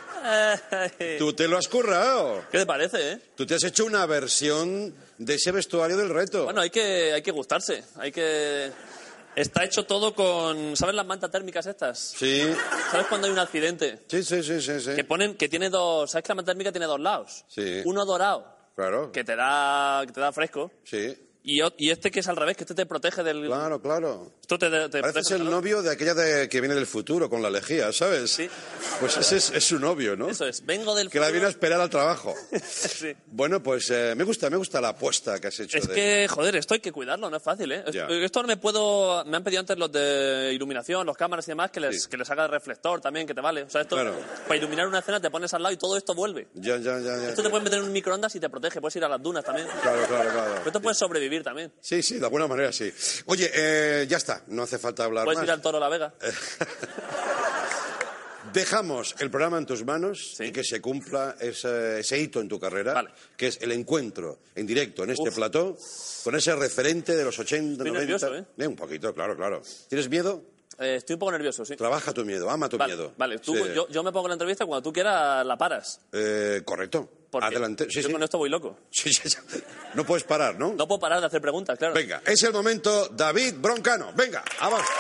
Speaker 4: tú te lo has currado.
Speaker 10: ¿Qué te parece, eh?
Speaker 4: Tú te has hecho una versión de ese vestuario del reto.
Speaker 10: Bueno, hay que, hay que gustarse. Hay que... Está hecho todo con... ¿Sabes las mantas térmicas estas?
Speaker 4: Sí,
Speaker 10: ¿Sabes cuando hay un accidente?
Speaker 4: sí, sí, sí, sí, sí.
Speaker 10: Que ponen... Que tiene dos... ¿Sabes que la manta térmica tiene dos lados?
Speaker 4: Sí.
Speaker 10: Uno dorado,
Speaker 4: Claro,
Speaker 10: que te da, que te da fresco.
Speaker 4: sí.
Speaker 10: Y, y este que es al revés, que este te protege del...
Speaker 4: Claro, claro.
Speaker 10: Esto te, te
Speaker 4: Pareces
Speaker 10: protege
Speaker 4: el novio de aquella de, que viene del futuro con la lejía, ¿sabes?
Speaker 10: Sí.
Speaker 4: Pues ese es, es su novio, ¿no?
Speaker 10: Eso es. Vengo del
Speaker 4: Que la
Speaker 10: futuro.
Speaker 4: viene a esperar al trabajo.
Speaker 10: Sí.
Speaker 4: Bueno, pues eh, me gusta, me gusta la apuesta que has hecho.
Speaker 10: Es
Speaker 4: de-
Speaker 10: que, joder, esto hay que cuidarlo, no es fácil, ¿eh?
Speaker 4: Ya.
Speaker 10: Esto me puedo... Me han pedido antes los de iluminación, los cámaras y demás, que les,
Speaker 4: Sí.
Speaker 10: que les haga el reflector también, que te vale. O sea, esto...
Speaker 4: Claro.
Speaker 10: Para iluminar una escena te pones al lado y todo esto vuelve.
Speaker 4: Ya, ya, ya, ya.
Speaker 10: Esto te puedes meter en un microondas y te protege. Puedes ir a las dunas también.
Speaker 4: Claro, claro, claro.
Speaker 10: Pero esto puedes sobrevivir también.
Speaker 4: Sí, sí, de alguna manera sí. Oye, eh, ya está, no hace falta hablar
Speaker 10: Puedes
Speaker 4: más.
Speaker 10: ir al Toro La Vega.
Speaker 4: Dejamos el programa en tus manos
Speaker 10: Sí.
Speaker 4: y que se cumpla ese, ese hito en tu carrera,
Speaker 10: Vale.
Speaker 4: que es el encuentro en directo en este
Speaker 10: Uf.
Speaker 4: plató con ese referente de los 80,
Speaker 10: Estoy
Speaker 4: 90.
Speaker 10: nervioso, ¿eh?
Speaker 4: un poquito, claro, claro. ¿Tienes miedo?
Speaker 10: Eh, estoy un poco nervioso, sí.
Speaker 4: Trabaja tu miedo, ama tu
Speaker 10: Vale,
Speaker 4: miedo.
Speaker 10: vale. Tú,
Speaker 4: Sí.
Speaker 10: yo, yo me pongo la entrevista cuando tú quieras la paras.
Speaker 4: Eh, correcto.
Speaker 10: Porque
Speaker 4: Adelante. Sí,
Speaker 10: yo
Speaker 4: sí.
Speaker 10: con esto voy loco.
Speaker 4: Sí, sí, sí. No puedes parar, ¿no?
Speaker 10: No puedo parar de hacer preguntas, claro.
Speaker 4: Venga, es el momento David Broncano. Venga, avanza.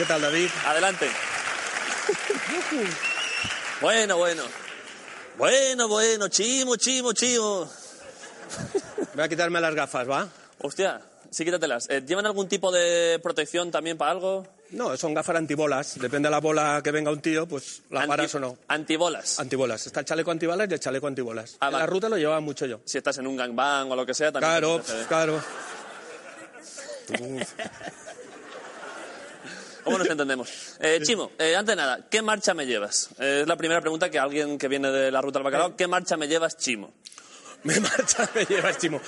Speaker 12: ¿Qué tal, David?
Speaker 10: adelante. Bueno, bueno. Bueno, bueno, chimo, chimo, chimo.
Speaker 12: Voy a quitarme las gafas, ¿va?
Speaker 10: Hostia, sí, quítatelas. Eh, ¿Llevan algún tipo de protección también para algo?
Speaker 12: No, son gafas antibolas. Depende de la bola que venga un tío, pues la
Speaker 10: Anti-
Speaker 12: paras o no.
Speaker 10: Antibolas.
Speaker 12: Antibolas. Está el chaleco antibalas y el chaleco antibolas.
Speaker 10: Ah,
Speaker 12: en
Speaker 10: vale.
Speaker 12: la ruta lo llevaba mucho yo.
Speaker 10: si estás en un gangbang o lo que sea, también.
Speaker 12: Claro, claro.
Speaker 10: ¿Cómo nos entendemos? Eh, Chimo, eh, antes de nada, ¿qué marcha me llevas? Eh, es la primera pregunta que alguien que viene de la ruta del bacalao, ¿qué marcha me llevas, Chimo?
Speaker 12: Me marcha, me lleva Chimo.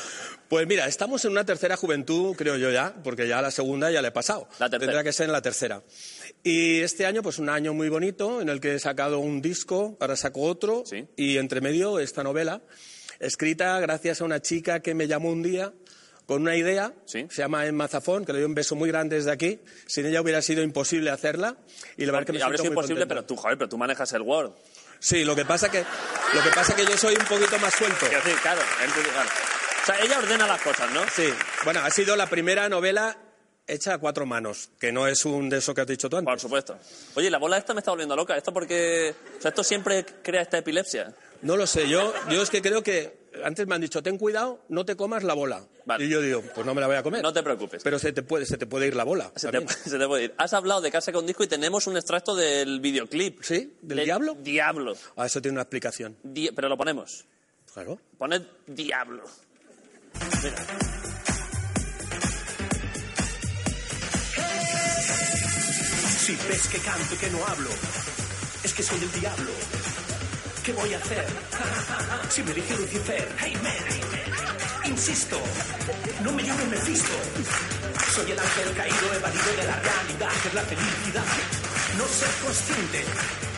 Speaker 12: Pues mira, estamos en una tercera juventud, creo yo ya, porque ya la segunda ya le he pasado.
Speaker 10: La tercera.
Speaker 12: Tendrá que ser en la tercera. Y este año, pues un año muy bonito, en el que he sacado un disco, ahora saco otro,
Speaker 10: Sí.
Speaker 12: y entre medio esta novela, escrita gracias a una chica que me llamó un día con una idea,
Speaker 10: Sí.
Speaker 12: se llama Emma Zafón, que le doy un beso muy grande desde aquí. Sin ella hubiera sido imposible hacerla. Y la verdad que me siento muy
Speaker 10: imposible,
Speaker 12: contento.
Speaker 10: pero tú, joder, pero tú manejas el Word.
Speaker 12: Sí, lo que pasa que lo que pasa que yo soy un poquito más suelto.
Speaker 10: Decir, claro, claro. O sea, ella ordena las cosas, ¿no?
Speaker 12: Sí, bueno, ha sido la primera novela hecha a cuatro manos, que no es un de eso que has dicho tú antes.
Speaker 10: Por supuesto. Oye, la bola esta me está volviendo loca. ¿Esto porque... O sea, esto siempre crea esta epilepsia?
Speaker 12: No lo sé, yo, yo es que creo que antes me han dicho, ten cuidado, no te comas la bola.
Speaker 10: Vale.
Speaker 12: Y yo digo, pues no me la voy a comer.
Speaker 10: No te preocupes.
Speaker 12: Pero se te puede, se te puede ir la bola.
Speaker 10: Se te,
Speaker 12: también.
Speaker 10: se te puede ir. Has hablado de Casa con Disco y tenemos un extracto del videoclip.
Speaker 12: ¿Sí? ¿Del
Speaker 10: De-
Speaker 12: diablo?
Speaker 10: Diablo.
Speaker 12: Ah, eso tiene una explicación.
Speaker 10: Di- pero lo ponemos.
Speaker 12: Claro.
Speaker 10: Poned Diablo. Mira.
Speaker 13: Si ves que canto y que no hablo, es que soy el diablo. ¿Qué voy a hacer? Si me elige Lucifer, hey man, insisto, no me llame Mephisto. Soy el ángel caído, evadido de la realidad, que es la felicidad. No ser consciente.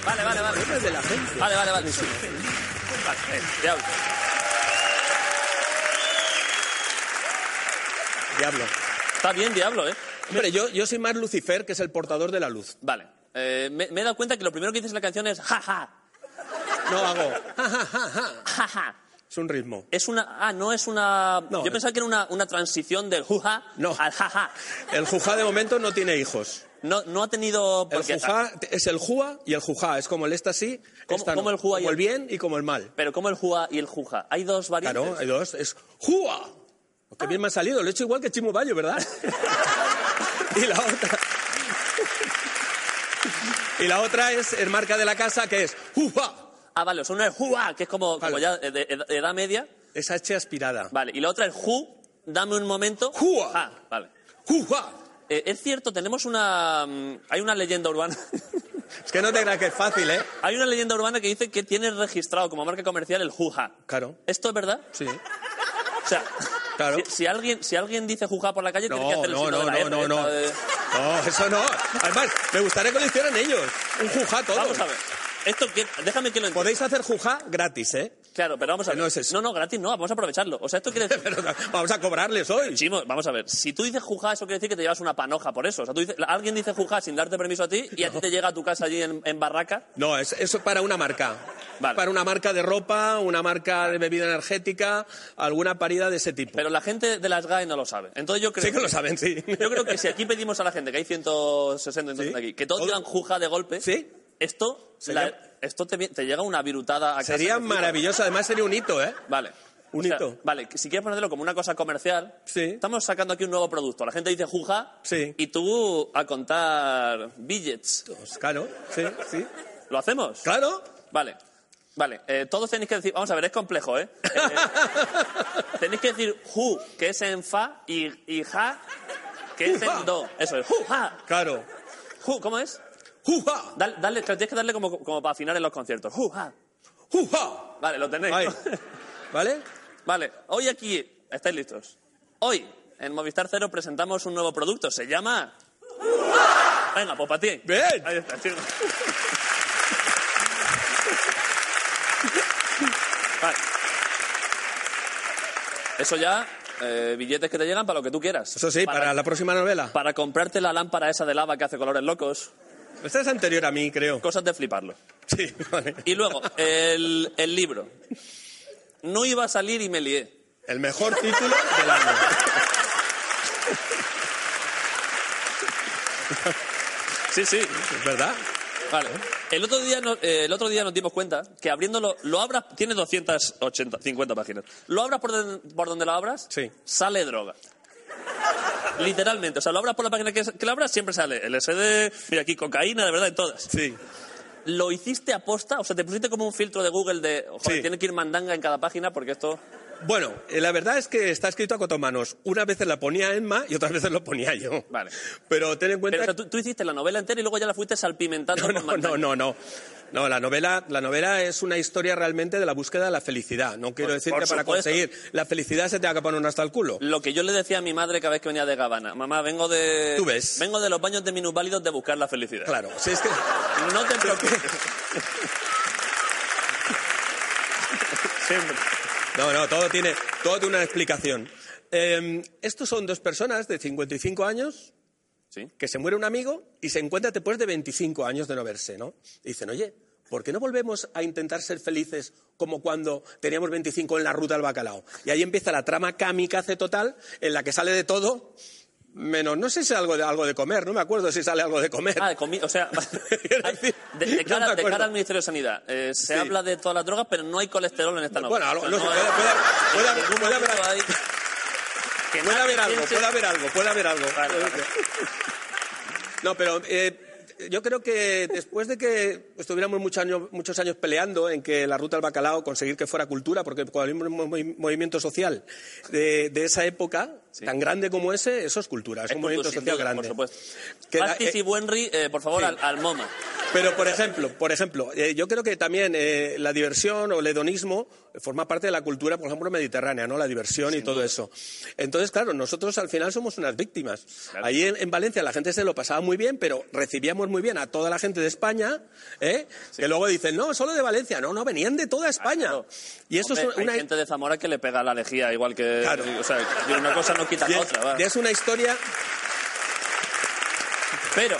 Speaker 10: Vale, vale, vale.
Speaker 12: De la gente.
Speaker 10: Vale, vale, vale. sí. Vale, eh, Diablo.
Speaker 12: Diablo.
Speaker 10: Está bien, Diablo, ¿eh?
Speaker 12: Hombre, yo, yo soy más Lucifer, que es el portador de la luz.
Speaker 10: Vale. Eh, me, me he dado cuenta que lo primero que dices en la canción es jaja.
Speaker 12: No hago. ja, ja, ja, ja. Es un ritmo.
Speaker 10: Es una. Ah, no es una.
Speaker 12: No,
Speaker 10: Yo pensaba que era una, una transición del juja
Speaker 12: No.
Speaker 10: al jaja.
Speaker 12: El jujá de momento no tiene hijos.
Speaker 10: No, no ha tenido.
Speaker 12: El
Speaker 10: porque-
Speaker 12: jujá es el jua y el jujá. Es como el esta sí,
Speaker 10: ¿Cómo-
Speaker 12: esta no.
Speaker 10: cómo el jua y
Speaker 12: Como el
Speaker 10: el-
Speaker 12: bien y como el mal.
Speaker 10: Pero como el juja y el juja. Hay dos variantes.
Speaker 12: Claro, hay dos. Es jua. Qué bien me ha salido, lo he hecho igual que Chimo Bayo, ¿verdad? y la otra... y la otra es el marca de la casa, que es ¡Juja!
Speaker 10: Ah, vale, o sea, una es Jua, que es como, como ya de, de- de edad media.
Speaker 12: Esa H aspirada.
Speaker 10: Vale, y la otra es Ju, dame un momento.
Speaker 12: Jua.
Speaker 10: Ah, vale.
Speaker 12: ¡Juja!
Speaker 10: Eh, es cierto, tenemos una... mm, Hay una leyenda urbana.
Speaker 12: Es que no te creas que es fácil, ¿eh?
Speaker 10: Hay una leyenda urbana que dice que tienes registrado como marca comercial el Juja.
Speaker 12: Claro.
Speaker 10: ¿Esto es verdad?
Speaker 12: Sí.
Speaker 10: O sea,
Speaker 12: Claro.
Speaker 10: si, si alguien, si alguien dice Juja por la calle,
Speaker 12: No,
Speaker 10: tiene que hacer el
Speaker 12: no,
Speaker 10: signo
Speaker 12: no,
Speaker 10: de la
Speaker 12: no,
Speaker 10: R,
Speaker 12: no, no.
Speaker 10: esta de-
Speaker 12: No, eso no. Además, me gustaría que lo hicieran ellos. Un jujá todo.
Speaker 10: Vamos a ver. Esto, déjame que lo entienda.
Speaker 12: Podéis hacer jujá gratis, ¿eh?
Speaker 10: Claro, pero vamos a ver.
Speaker 12: No es eso.
Speaker 10: No, no, gratis no, vamos a aprovecharlo. O sea, esto quiere decir...
Speaker 12: Pero vamos a cobrarles hoy.
Speaker 10: Chimo, vamos a ver. Si tú dices jujá, eso quiere decir que te llevas una panoja por eso. O sea, tú dices, alguien dice jujá sin darte permiso a ti y a ti te llega a tu casa allí en, en Barraca.
Speaker 12: No, es, eso es para una marca. Para una marca de ropa, una marca de bebida energética, alguna parida de ese tipo.
Speaker 10: Pero la gente de las GAE no lo sabe. Entonces yo creo
Speaker 12: Sí que lo saben, sí.
Speaker 10: Yo creo que si aquí pedimos a la gente, que hay 160 entonces aquí, que todos digan juja de golpe, esto,
Speaker 12: Sería-
Speaker 10: la- esto te, vi- te llega una virutada a casa
Speaker 12: Sería
Speaker 10: que flipas.
Speaker 12: maravilloso, además sería un hito, ¿eh?
Speaker 10: Vale.
Speaker 12: Un hito.
Speaker 10: Vale, si quieres ponerlo como una cosa comercial, estamos sacando aquí un nuevo producto. La gente dice juja y tú a contar billets.
Speaker 12: Pues claro, sí, sí.
Speaker 10: ¿Lo hacemos?
Speaker 12: Claro.
Speaker 10: Vale. Vale, eh, todos tenéis que decir, vamos a ver, es complejo, ¿eh? Eh, tenéis que decir ju, que es en fa, y, y ja, que es en do. Eso es, ju, ja.
Speaker 12: Claro.
Speaker 10: Ju, ¿cómo es?
Speaker 12: Juja.
Speaker 10: Dale, dale, tienes que darle como, como para afinar en los conciertos. Ju, ja.
Speaker 12: Juja.
Speaker 10: Vale, lo tenéis.
Speaker 12: ¿Vale?
Speaker 10: Vale, hoy aquí, ¿estáis listos? Hoy, en Movistar Cero, presentamos un nuevo producto. Se llama... Venga, pues para ti.
Speaker 12: Bien.
Speaker 10: Ahí está, chico. Vale. Eso ya, eh, billetes que te llegan para lo que tú quieras.
Speaker 12: Eso sí, para, la próxima novela.
Speaker 10: Para comprarte la lámpara esa de lava que hace colores locos.
Speaker 12: Esta es anterior a mí, creo.
Speaker 10: Cosas de fliparlo.
Speaker 12: Sí, vale.
Speaker 10: Y luego, el, el libro. No iba a salir y me lié.
Speaker 12: El mejor título del año.
Speaker 10: Sí, sí.
Speaker 12: Es verdad.
Speaker 10: Vale. El otro día, no- eh, el otro día nos dimos cuenta que abriéndolo, lo abras, tiene 280, 50 páginas. Lo abras por, den- por donde lo abras, sale droga. Literalmente, o sea, lo abras por la página que, que lo abras, siempre sale LSD, mira aquí cocaína, de verdad, en todas.
Speaker 12: Sí.
Speaker 10: ¿Lo hiciste aposta? O sea, te pusiste como un filtro de Google de, joder,
Speaker 12: Sí.
Speaker 10: tiene que ir mandanga en cada página porque esto...
Speaker 12: Bueno, eh, la verdad es que está escrito a cotomanos. Unas veces la ponía Emma y otras veces lo ponía yo.
Speaker 10: Vale.
Speaker 12: Pero ten en cuenta...
Speaker 10: Pero, o sea, tú, tú hiciste la novela entera y luego ya la fuiste salpimentando con
Speaker 12: No, no, no, no. No, la novela, la novela es una historia realmente de la búsqueda de la felicidad. No quiero
Speaker 10: Por-
Speaker 12: decir
Speaker 10: por
Speaker 12: que para conseguir la felicidad se tenga que poner hasta el culo.
Speaker 10: Lo que yo le decía a mi madre cada vez que venía de Gabana, mamá, vengo de...
Speaker 12: Tú ves.
Speaker 10: Vengo de los baños de minusválidos de buscar la felicidad.
Speaker 12: Claro, si es que...
Speaker 10: No te preocupes. Siempre.
Speaker 12: No, no, todo tiene, todo tiene una explicación. Eh, estos son dos personas de 55 años
Speaker 10: Sí.
Speaker 12: que se muere un amigo y se encuentran después de 25 años de no verse, ¿no? Y dicen, oye, ¿por qué no volvemos a intentar ser felices como cuando teníamos 25 en la ruta del bacalao? Y ahí empieza la trama kamikaze total en la que sale de todo, menos, no sé si algo de, algo de comer, no me acuerdo si sale algo de comer.
Speaker 10: Ah, de comi- o sea, de, de cara,
Speaker 12: No
Speaker 10: de cara al Ministerio de Sanidad, eh, se
Speaker 12: Sí.
Speaker 10: habla de todas las drogas, pero no hay colesterol en esta novela.
Speaker 12: Bueno, algo-
Speaker 10: O sea,
Speaker 12: no
Speaker 10: no
Speaker 12: puede, puede- puede puede haber-
Speaker 10: momento hay- que
Speaker 12: Puede haber algo, puede haber algo, puede haber algo.
Speaker 10: Vale, vale.
Speaker 12: No, pero eh, yo creo que después de que estuviéramos muchos años, muchos años peleando en que la ruta del bacalao conseguir que fuera cultura, porque cuando hay un movi- movimiento social de, de esa época, tan grande como ese, eso es cultura, es,
Speaker 10: Es
Speaker 12: un movimiento social grande.
Speaker 10: Por supuesto.
Speaker 12: Que la-
Speaker 10: Pastis
Speaker 12: eh,
Speaker 10: y Buenri, eh, por favor,
Speaker 12: sí.
Speaker 10: al, al MoMA.
Speaker 12: Pero, por ejemplo, por ejemplo eh, yo creo que también eh, la diversión o el hedonismo forma parte de la cultura, por ejemplo, mediterránea, ¿no? La diversión y todo eso. Entonces, claro, nosotros al final somos unas víctimas. Ahí en, en Valencia la gente se lo pasaba muy bien, pero recibíamos muy bien a toda la gente de España, ¿eh? Que luego dicen, no, solo de Valencia. No, no, venían de toda España. Y eso
Speaker 10: Hombre,
Speaker 12: es una...
Speaker 10: Hay gente de Zamora que le pega la lejía, igual que...
Speaker 12: Claro.
Speaker 10: O sea, una cosa no quita
Speaker 12: y
Speaker 10: la
Speaker 12: es,
Speaker 10: otra,
Speaker 12: y es una historia...
Speaker 10: Pero...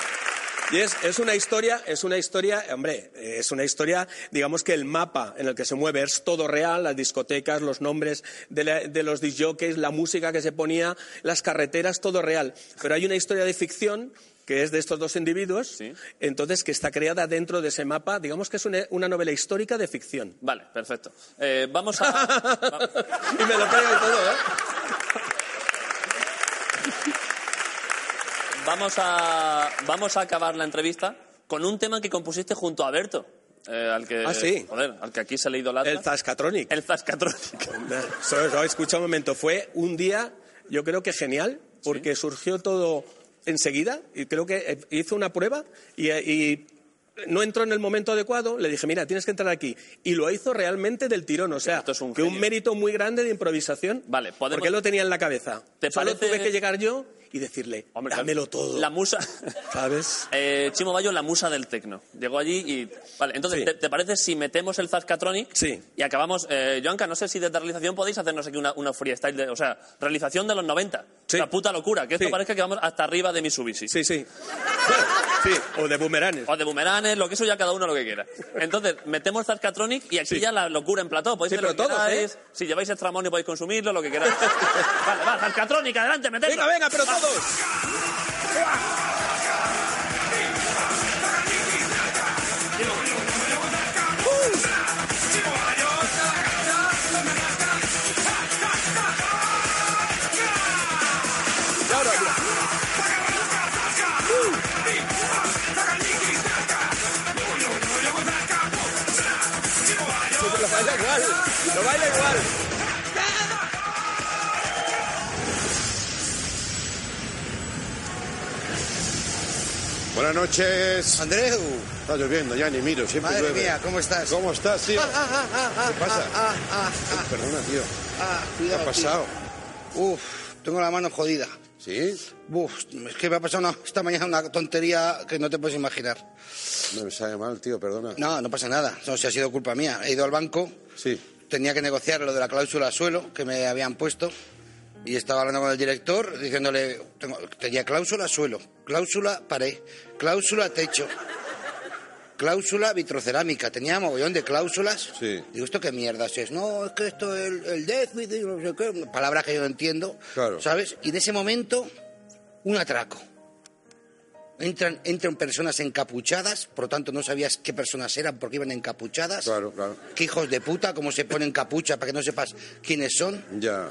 Speaker 12: Y es, es una historia, es una historia, hombre, es una historia, digamos que el mapa en el que se mueve es todo real, las discotecas, los nombres de, la- de los disjockeys, la música que se ponía, las carreteras, todo real. Pero hay una historia de ficción que es de estos dos individuos, entonces que está creada dentro de ese mapa, digamos que es una, una novela histórica de ficción.
Speaker 10: Vale, perfecto. Eh, vamos a...
Speaker 12: Y me lo y todo, ¿eh?
Speaker 10: Vamos a, vamos a acabar la entrevista con un tema que compusiste junto a Berto. eh, al que,
Speaker 12: Ah, sí.
Speaker 10: Joder, al que aquí se le idolatra.
Speaker 12: El Zascatronic.
Speaker 10: El Zascatronic.
Speaker 12: Escucha un momento, fue un día, yo creo que genial, porque surgió todo enseguida y creo que eh, hizo una prueba y, eh, y no entró en el momento adecuado, le dije, mira, tienes que entrar aquí. Y lo hizo realmente del tirón, o sea, que un mérito muy grande de improvisación,
Speaker 10: Vale, podemos-
Speaker 12: porque él lo tenía en la cabeza.
Speaker 10: ¿Te
Speaker 12: Solo
Speaker 10: parece-
Speaker 12: tuve que llegar yo y decirle, dámelo todo.
Speaker 10: La musa.
Speaker 12: ¿Sabes?
Speaker 10: Eh, Chimo Bayo, la musa del tecno. Llegó allí y. Vale, entonces,
Speaker 12: Sí.
Speaker 10: ¿te, te parece si metemos el Zascatronic?
Speaker 12: Sí.
Speaker 10: Y acabamos. Eh, Joanca, no sé si desde realización podéis hacernos aquí una, una freestyle. De, o sea, realización de los 90.
Speaker 12: Sí.
Speaker 10: La puta locura. Que esto
Speaker 12: Sí.
Speaker 10: parezca que vamos hasta arriba de Mitsubishi.
Speaker 12: Sí, sí. Sí, o de boomeranes.
Speaker 10: O de boomeranes, lo que eso ya cada uno lo que quiera. Entonces, metemos Zascatronic y aquí
Speaker 12: Sí.
Speaker 10: ya la locura en plató. Podéis
Speaker 12: Sí, pero
Speaker 10: que
Speaker 12: todos. ¿eh?
Speaker 10: Si lleváis extramonio podéis consumirlo, lo que queráis. vale, va, Zascatronic, adelante, metedlo.
Speaker 12: Venga, venga, pero todos.
Speaker 4: Buenas noches.
Speaker 7: Andreu.
Speaker 4: Está lloviendo, ya ni miro, siempre
Speaker 7: Madre
Speaker 4: llueve.
Speaker 7: mía, ¿cómo estás?
Speaker 4: ¿Cómo estás, tío?
Speaker 7: Ah, ah, ah, ah,
Speaker 4: ¿Qué pasa?
Speaker 7: Ah, ah,
Speaker 4: Ay, Perdona, tío.
Speaker 7: ah,
Speaker 4: ¿Qué
Speaker 7: cuidado,
Speaker 4: ha pasado?
Speaker 7: tío. Uf, tengo la mano jodida.
Speaker 4: ¿Sí?
Speaker 7: Uf, es que me ha pasado una- esta mañana una tontería que no te puedes imaginar.
Speaker 4: No me sabe mal, tío, perdona.
Speaker 7: No, no pasa nada. No sé, ha sido culpa mía. He ido al banco.
Speaker 4: Sí.
Speaker 7: Tenía que negociar lo de la cláusula suelo que me habían puesto. Y estaba hablando con el director diciéndole, tengo- tenía cláusula suelo, cláusula pared, cláusula techo, cláusula vitrocerámica. Tenía mogollón de cláusulas.
Speaker 4: Sí.
Speaker 7: Digo, ¿esto qué mierda es? No, es que esto es el, el déficit, no sé qué, palabras que yo no entiendo.
Speaker 4: Claro.
Speaker 7: ¿Sabes? Y en ese momento, un atraco. Entran, entran personas encapuchadas, por lo tanto no sabías qué personas eran porque iban encapuchadas.
Speaker 4: Claro, claro.
Speaker 7: Qué hijos de puta, cómo se ponen capucha para que no sepas quiénes son.
Speaker 4: Ya.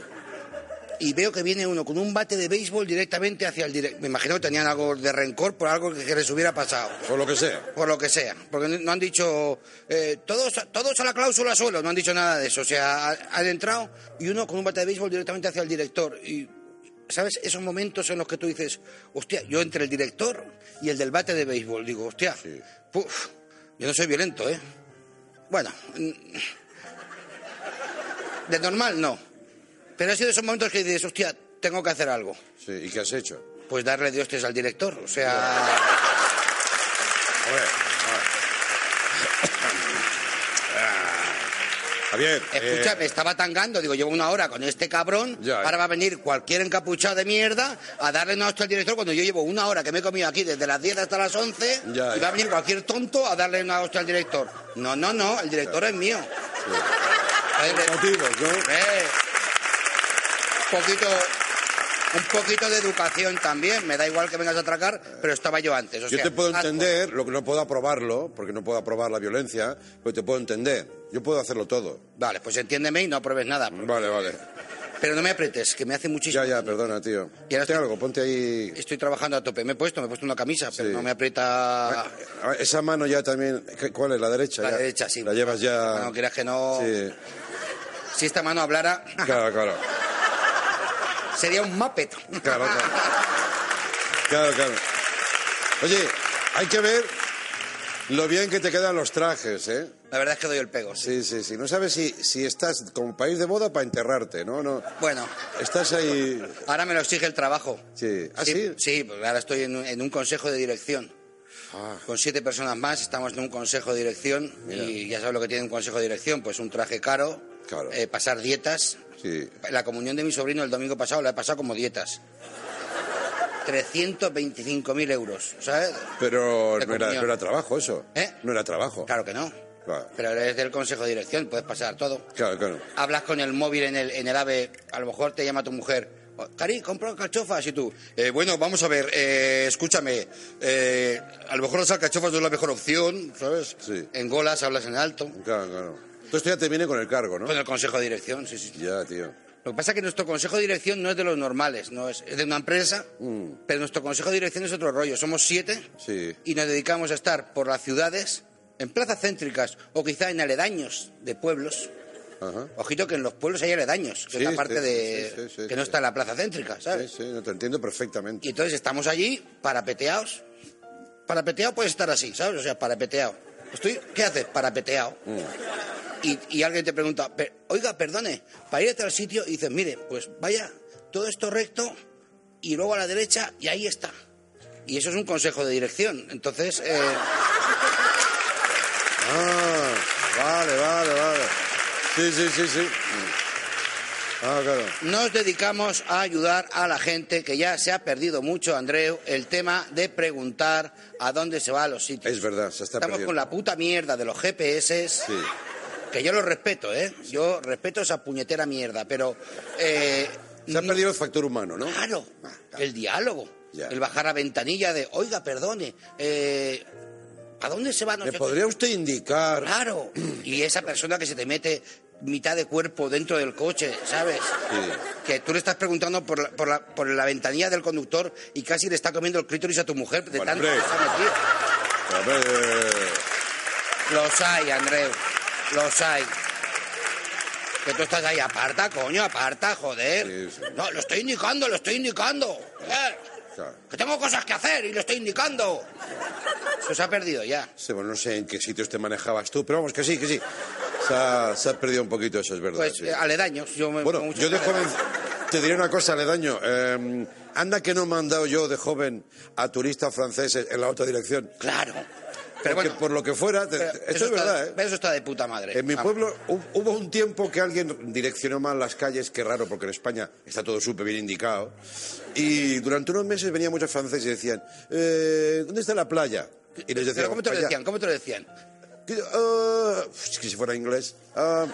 Speaker 7: Y veo que viene uno con un bate de béisbol directamente hacia el director. Me imagino que tenían algo de rencor por algo que, que les hubiera pasado.
Speaker 4: Por lo que sea.
Speaker 7: Por lo que sea. Porque no han dicho, eh, todos, todos a la cláusula suelo, no han dicho nada de eso. O sea, ha- han entrado y uno con un bate de béisbol directamente hacia el director. Y, ¿sabes? Esos momentos en los que tú dices, hostia, yo entre el director y el del bate de béisbol, digo, hostia, puf, yo no soy violento, ¿eh? Bueno, mm, de normal no. Pero ha sido esos momentos que dices, hostia, tengo que hacer algo.
Speaker 4: Sí, ¿y qué has hecho?
Speaker 7: Pues darle de hostias al director. O sea,
Speaker 4: Hombre, Javier. eh,
Speaker 7: escucha, me estaba tangando. Digo, llevo una hora con este cabrón.
Speaker 4: Ya,
Speaker 7: ahora
Speaker 4: ya.
Speaker 7: va a venir cualquier encapuchado de mierda a darle una hostia al director cuando yo llevo una hora que me he comido aquí desde las 10 hasta las 11.
Speaker 4: Ya,
Speaker 7: y va
Speaker 4: ya.
Speaker 7: a venir cualquier tonto a darle una hostia al director. No, no, no, el director es mío. Eh, de-
Speaker 4: motivos, ¿no?
Speaker 7: Eh, poquito, un poquito de educación también. Me da igual que vengas a atracar, pero estaba yo antes. O
Speaker 4: Yo
Speaker 7: sea,
Speaker 4: te puedo entender, lo que no puedo aprobarlo, porque no puedo aprobar la violencia, pero te puedo entender. Yo puedo hacerlo todo.
Speaker 7: Vale, pues entiéndeme y no apruebes nada.
Speaker 4: Vale, vale.
Speaker 7: Pero no me apretes, que me hace muchísimo.
Speaker 4: Ya, ya, perdona, tío.
Speaker 7: Y ahora
Speaker 4: Ponte algo, ponte ahí.
Speaker 7: Estoy trabajando a tope. Me he puesto, me he puesto una camisa, pero no me aprieta.
Speaker 4: A ver, Esa mano ya también. ¿qué- ¿Cuál es? ¿La derecha?
Speaker 7: La
Speaker 4: Ya.
Speaker 7: derecha, sí.
Speaker 4: La llevas ya.
Speaker 7: No quieras que no.
Speaker 4: Sí,
Speaker 7: Si esta mano hablara,
Speaker 4: claro, claro.
Speaker 7: Sería un Muppet.
Speaker 4: Claro, claro. Claro, claro. Oye, hay que ver lo bien que te quedan los trajes, ¿eh?
Speaker 7: La verdad es que doy el pego. Sí.
Speaker 4: Sí, sí, sí. No sabes si, si estás como país de boda para enterrarte, ¿no? no
Speaker 7: Bueno,
Speaker 4: Estás ahí.
Speaker 7: ahora me lo exige el trabajo.
Speaker 4: Sí. ¿Ah, sí?
Speaker 7: Sí, porque ahora estoy en un, en un consejo de dirección.
Speaker 4: Ah.
Speaker 7: Con siete personas más estamos en un consejo de dirección y ya sabes lo que tiene un consejo de dirección, pues un traje caro,
Speaker 4: Claro.
Speaker 7: eh, pasar dietas.
Speaker 4: Sí.
Speaker 7: La comunión de mi sobrino el domingo pasado la he pasado como dietas. 325.000 euros, ¿sabes?
Speaker 4: Pero no era,
Speaker 7: comunión.
Speaker 4: no era trabajo eso.
Speaker 7: ¿Eh?
Speaker 4: No era trabajo.
Speaker 7: Claro que no.
Speaker 4: Claro,
Speaker 7: Pero eres del consejo de dirección, puedes pasar todo.
Speaker 4: claro. claro.
Speaker 7: Hablas con el móvil en el, en el AVE, a lo mejor te llama tu mujer. "Oh, Cari, compro alcachofas y tú. "Eh, bueno, vamos a ver, eh, escúchame. eh, a lo mejor las alcachofas no es la mejor opción, ¿sabes?
Speaker 4: Sí.
Speaker 7: En golas hablas en alto.
Speaker 4: Claro, claro. Entonces ya te viene con el cargo, ¿no?
Speaker 7: Con el consejo de dirección, sí, sí.
Speaker 4: Ya, tío.
Speaker 7: Lo que pasa es que nuestro consejo de dirección no es de los normales, no es, es de una empresa, pero nuestro consejo de dirección es otro rollo. Somos siete
Speaker 4: Sí.
Speaker 7: y nos dedicamos a estar por las ciudades, en plazas céntricas o quizá en aledaños de pueblos.
Speaker 4: Ajá.
Speaker 7: Ojito que en los pueblos hay aledaños, que
Speaker 4: Sí,
Speaker 7: es la parte
Speaker 4: sí,
Speaker 7: de
Speaker 4: sí,
Speaker 7: que no está en la plaza céntrica, ¿sabes?
Speaker 4: Sí, sí, no te entiendo perfectamente.
Speaker 7: Y entonces estamos allí parapeteados. Parapeteado puede estar así, ¿sabes? O sea, parapeteado. Estoy, ¿Qué haces? Parapeteado.
Speaker 4: Mm.
Speaker 7: Y, y alguien te pregunta, "Per- oiga, perdone, para ir el sitio, y dices, mire, pues vaya, todo esto recto y luego a la derecha y ahí está. Y eso es un consejo de dirección. Entonces, eh,
Speaker 4: Ah, vale, vale, vale. Sí, sí, sí, sí. Ah, claro.
Speaker 7: nos dedicamos a ayudar a la gente que ya se ha perdido mucho, Andreu, el tema de preguntar a dónde se va a los sitios.
Speaker 4: Es verdad, se está
Speaker 7: Estamos
Speaker 4: perdiendo.
Speaker 7: con la puta mierda de los GPS.
Speaker 4: Sí.
Speaker 7: Que yo lo respeto, ¿eh? Yo respeto esa puñetera mierda, pero... eh,
Speaker 4: Se ha perdido el factor humano, ¿no?
Speaker 7: Claro, el diálogo.
Speaker 4: Ya.
Speaker 7: El bajar a ventanilla de, oiga, perdone, eh, ¿a dónde se va? No
Speaker 4: ¿Me podría usted indicar?
Speaker 7: Claro. Y esa persona que se te mete mitad de cuerpo dentro del coche, ¿sabes? Que tú le estás preguntando por la, por, la, por la ventanilla del conductor y casi le está comiendo el clítoris a tu mujer de
Speaker 4: Bueno,
Speaker 7: tanto que se ha metido.
Speaker 4: A ver,
Speaker 7: Los hay, Andreu. Los hay. Que tú estás ahí, aparta, coño, aparta, joder. No, lo estoy indicando, lo estoy indicando. Eh,
Speaker 4: claro.
Speaker 7: que tengo cosas que hacer y lo estoy indicando. Eso se ha perdido ya.
Speaker 4: Sí, bueno, no sé en qué sitios te manejabas tú, pero vamos, que sí, que sí. Se ha, se ha perdido un poquito, eso es verdad.
Speaker 7: Pues
Speaker 4: sí.
Speaker 7: eh, aledaños. Yo me
Speaker 4: Bueno, yo de
Speaker 7: aledaños.
Speaker 4: joven te diré una cosa, Aledaño. Eh, anda que no me han dado yo de joven a turistas franceses en la otra dirección.
Speaker 7: Claro.
Speaker 4: Pero
Speaker 7: bueno,
Speaker 4: por lo que fuera, te- esto
Speaker 7: eso
Speaker 4: es
Speaker 7: está-
Speaker 4: verdad, ¿eh?
Speaker 7: Eso está de puta madre.
Speaker 4: En mi
Speaker 7: Ah,
Speaker 4: pueblo hu- hubo un tiempo que alguien direccionó mal las calles, qué raro, porque en España está todo súper bien indicado. Y durante unos meses venían muchos franceses y decían, eh, ¿dónde está la playa? Y les decía,
Speaker 7: ¿Pero cómo te lo decían? ¿Cómo te lo decían?
Speaker 4: Que, ah, es que si fuera inglés. ah,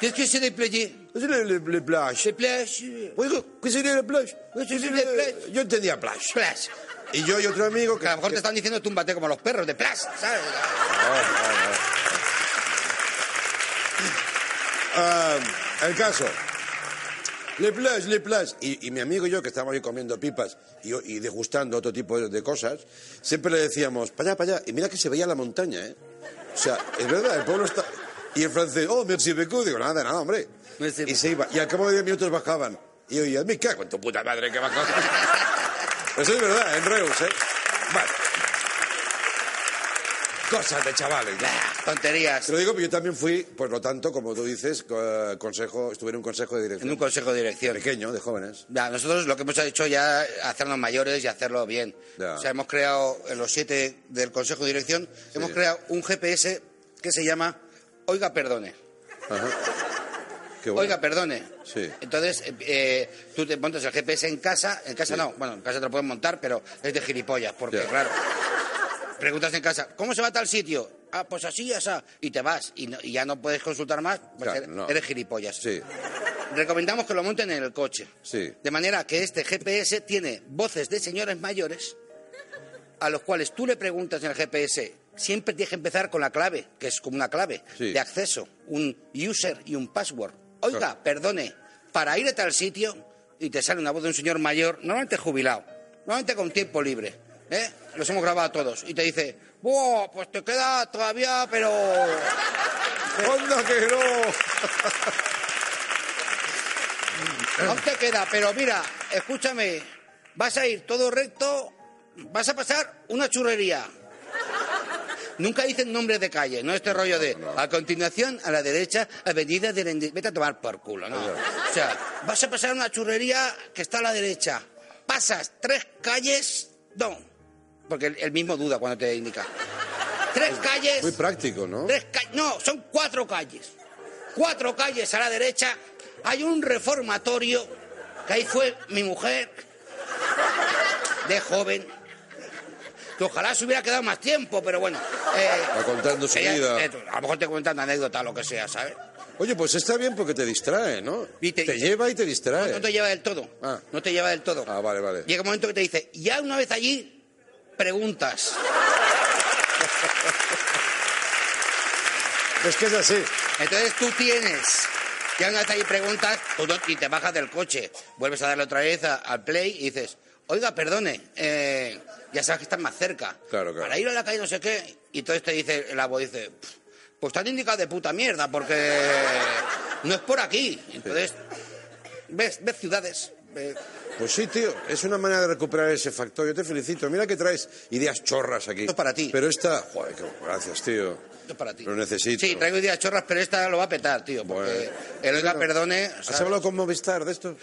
Speaker 7: ¿Qué es que se le playe?
Speaker 4: ¿qué sería le, le plage?
Speaker 7: Le plage.
Speaker 4: Oiga, ¿qué sería la plage?
Speaker 7: ¿Qué sería la plage?
Speaker 4: Yo entendía plage.
Speaker 7: Plage.
Speaker 4: Y yo y otro amigo que...
Speaker 7: Que a lo mejor te están diciendo túmbate como los perros de plage, ¿sabes?
Speaker 4: Ah, el caso. Le plage, le plage. Y, y mi amigo y yo, que estábamos ahí comiendo pipas y, y degustando otro tipo de, de cosas, siempre le decíamos, para allá, para allá. Y mira que se veía la montaña, ¿eh? O sea, es verdad, el pueblo está... Y el francés, oh, merci beaucoup. Digo, nada, nada, hombre. Y se iba. Y al cabo de 10 minutos bajaban. Y yo oía, me cago en tu puta madre que bajaban. Eso es verdad, en Reus, ¿eh? Vale. Cosas de chavales.
Speaker 7: Tonterías.
Speaker 4: Te lo digo porque yo también fui, por lo tanto, como tú dices, co- consejo, estuve en un consejo de dirección.
Speaker 7: En un consejo de dirección.
Speaker 4: Pequeño, de jóvenes.
Speaker 7: Ya, nosotros lo que hemos hecho ya es hacernos mayores y hacerlo bien.
Speaker 4: Ya.
Speaker 7: O sea, hemos creado, en los siete del Consejo de Dirección, hemos creado un GPS que se llama Oiga, perdone.
Speaker 4: Ajá. Bueno.
Speaker 7: Oiga, perdone.
Speaker 4: Sí.
Speaker 7: Entonces, eh, eh, tú te montas el GPS en casa, en casa no, bueno, en casa te lo puedes montar, pero es de gilipollas, porque claro, preguntas en casa, ¿cómo se va a tal sitio? Ah, pues así, así, y te vas, y, no- y ya no puedes consultar más, pues
Speaker 4: Claro,
Speaker 7: eres,
Speaker 4: no.
Speaker 7: eres gilipollas.
Speaker 4: Sí,
Speaker 7: Recomendamos que lo monten en el coche.
Speaker 4: sí.
Speaker 7: De manera que este GPS tiene voces de señores mayores a los cuales tú le preguntas en el GPS. Siempre tienes que empezar con la clave, que es como una clave
Speaker 4: Sí.
Speaker 7: de acceso, un user y un password. Oiga, perdone, para ir a tal sitio y te sale una voz de un señor mayor, normalmente jubilado, normalmente con tiempo libre, ¿eh? Los hemos grabado todos. Y te dice, ¡Buah! Pues te queda todavía, pero...
Speaker 4: ¡Onda que no!
Speaker 7: No te queda, pero mira, escúchame, vas a ir todo recto, vas a pasar una churrería. Nunca dicen nombres de calle, no este rollo de a continuación a la derecha, avenida de la Vete a tomar por culo, ¿no? O sea, vas a pasar una churrería que está a la derecha. Pasas tres calles, no, porque el, mismo duda cuando te indica. Tres calles.
Speaker 4: Muy práctico, ¿no?
Speaker 7: Tres ca- no, son cuatro calles. Cuatro calles a la derecha. Hay un reformatorio, que ahí fue mi mujer, de joven, que ojalá se hubiera quedado más tiempo, pero bueno. eh,
Speaker 4: Va contando su
Speaker 7: ella-
Speaker 4: vida.
Speaker 7: eh, a lo mejor te cuentan anécdota, lo que sea, ¿sabes?
Speaker 4: Oye, pues está bien porque te distrae, ¿no? te, lleva y te distrae.
Speaker 7: No te lleva del todo.
Speaker 4: Ah.
Speaker 7: No te lleva del todo.
Speaker 4: Ah, vale, vale.
Speaker 7: Llega un momento que te dice, ya una vez allí, preguntas.
Speaker 4: Es que es así.
Speaker 7: Entonces tú tienes Ya una vez ahí preguntas tú no- y te bajas del coche, vuelves a darle otra vez a- al play y dices, oiga, perdone, eh, ya sabes que estás más cerca.
Speaker 4: Claro, claro.
Speaker 7: Para ir a la calle no sé qué. Y entonces te dice, la voz dice, pues te han indicado de puta mierda porque no es por aquí. Entonces, ves, ves ciudades. ves-
Speaker 4: Pues sí, tío, es una manera de recuperar ese factor. Yo te felicito. Mira que traes ideas chorras aquí.
Speaker 7: Esto es para ti.
Speaker 4: Pero esta... Joder, qué- gracias, tío.
Speaker 7: Esto es para ti.
Speaker 4: Lo necesito.
Speaker 7: Sí, traigo ideas chorras, pero esta lo va a petar, tío. Porque
Speaker 4: Bueno.
Speaker 7: el oiga, perdone.
Speaker 4: ¿Has
Speaker 7: ¿sabes?
Speaker 4: hablado con Movistar de esto?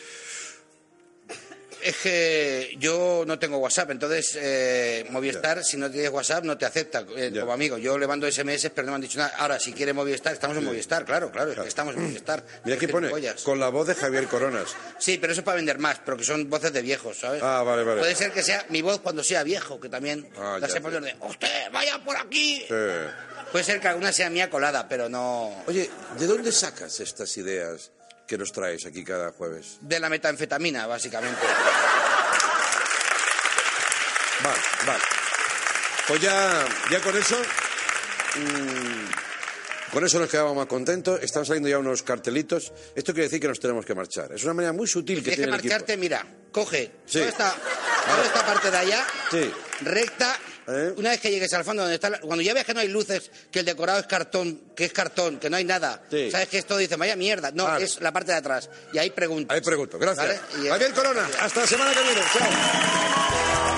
Speaker 7: Es que yo no tengo WhatsApp, entonces eh, Movistar, si no tienes WhatsApp, no te acepta eh, como amigo. Yo le mando SMS, pero no me han dicho nada. Ahora, si quiere Movistar, estamos en Movistar, claro, claro, es que estamos en Movistar.
Speaker 4: Mira aquí pone, con la voz de Javier Coronas.
Speaker 7: Sí, pero eso es para vender más, pero que son voces de viejos, ¿sabes?
Speaker 4: Ah, vale, vale.
Speaker 7: Puede ser que sea mi voz cuando sea viejo, que también
Speaker 4: Ah,
Speaker 7: la poner de, ¡Usted, vaya por aquí!
Speaker 4: Sí.
Speaker 7: Puede ser que alguna sea mía colada, pero no...
Speaker 4: Oye, ¿de dónde sacas estas ideas que nos traes aquí cada jueves?
Speaker 7: De la metanfetamina, básicamente.
Speaker 4: Vale, vale. Pues ya, ya con eso. mm, con eso nos quedamos más contentos. Están saliendo ya unos cartelitos. Esto quiere decir que nos tenemos que marchar. Es una manera muy sutil que
Speaker 7: Tienes que
Speaker 4: tiene el equipo.
Speaker 7: marcharte, mira, coge
Speaker 4: Sí.
Speaker 7: toda, esta, toda esta parte de allá,
Speaker 4: Sí.
Speaker 7: recta.
Speaker 4: ¿Eh?
Speaker 7: Una vez que llegues al fondo donde está, la- cuando ya ves que no hay luces, que el decorado es cartón, que es cartón, que no hay nada,
Speaker 4: Sí.
Speaker 7: sabes que esto dice, vaya mierda, no,
Speaker 4: Vale.
Speaker 7: es la parte de atrás. Y ahí preguntas.
Speaker 4: Ahí pregunto. Gracias.
Speaker 7: ¿Vale? Y-
Speaker 4: Javier Corona, hasta la semana que viene. Chao.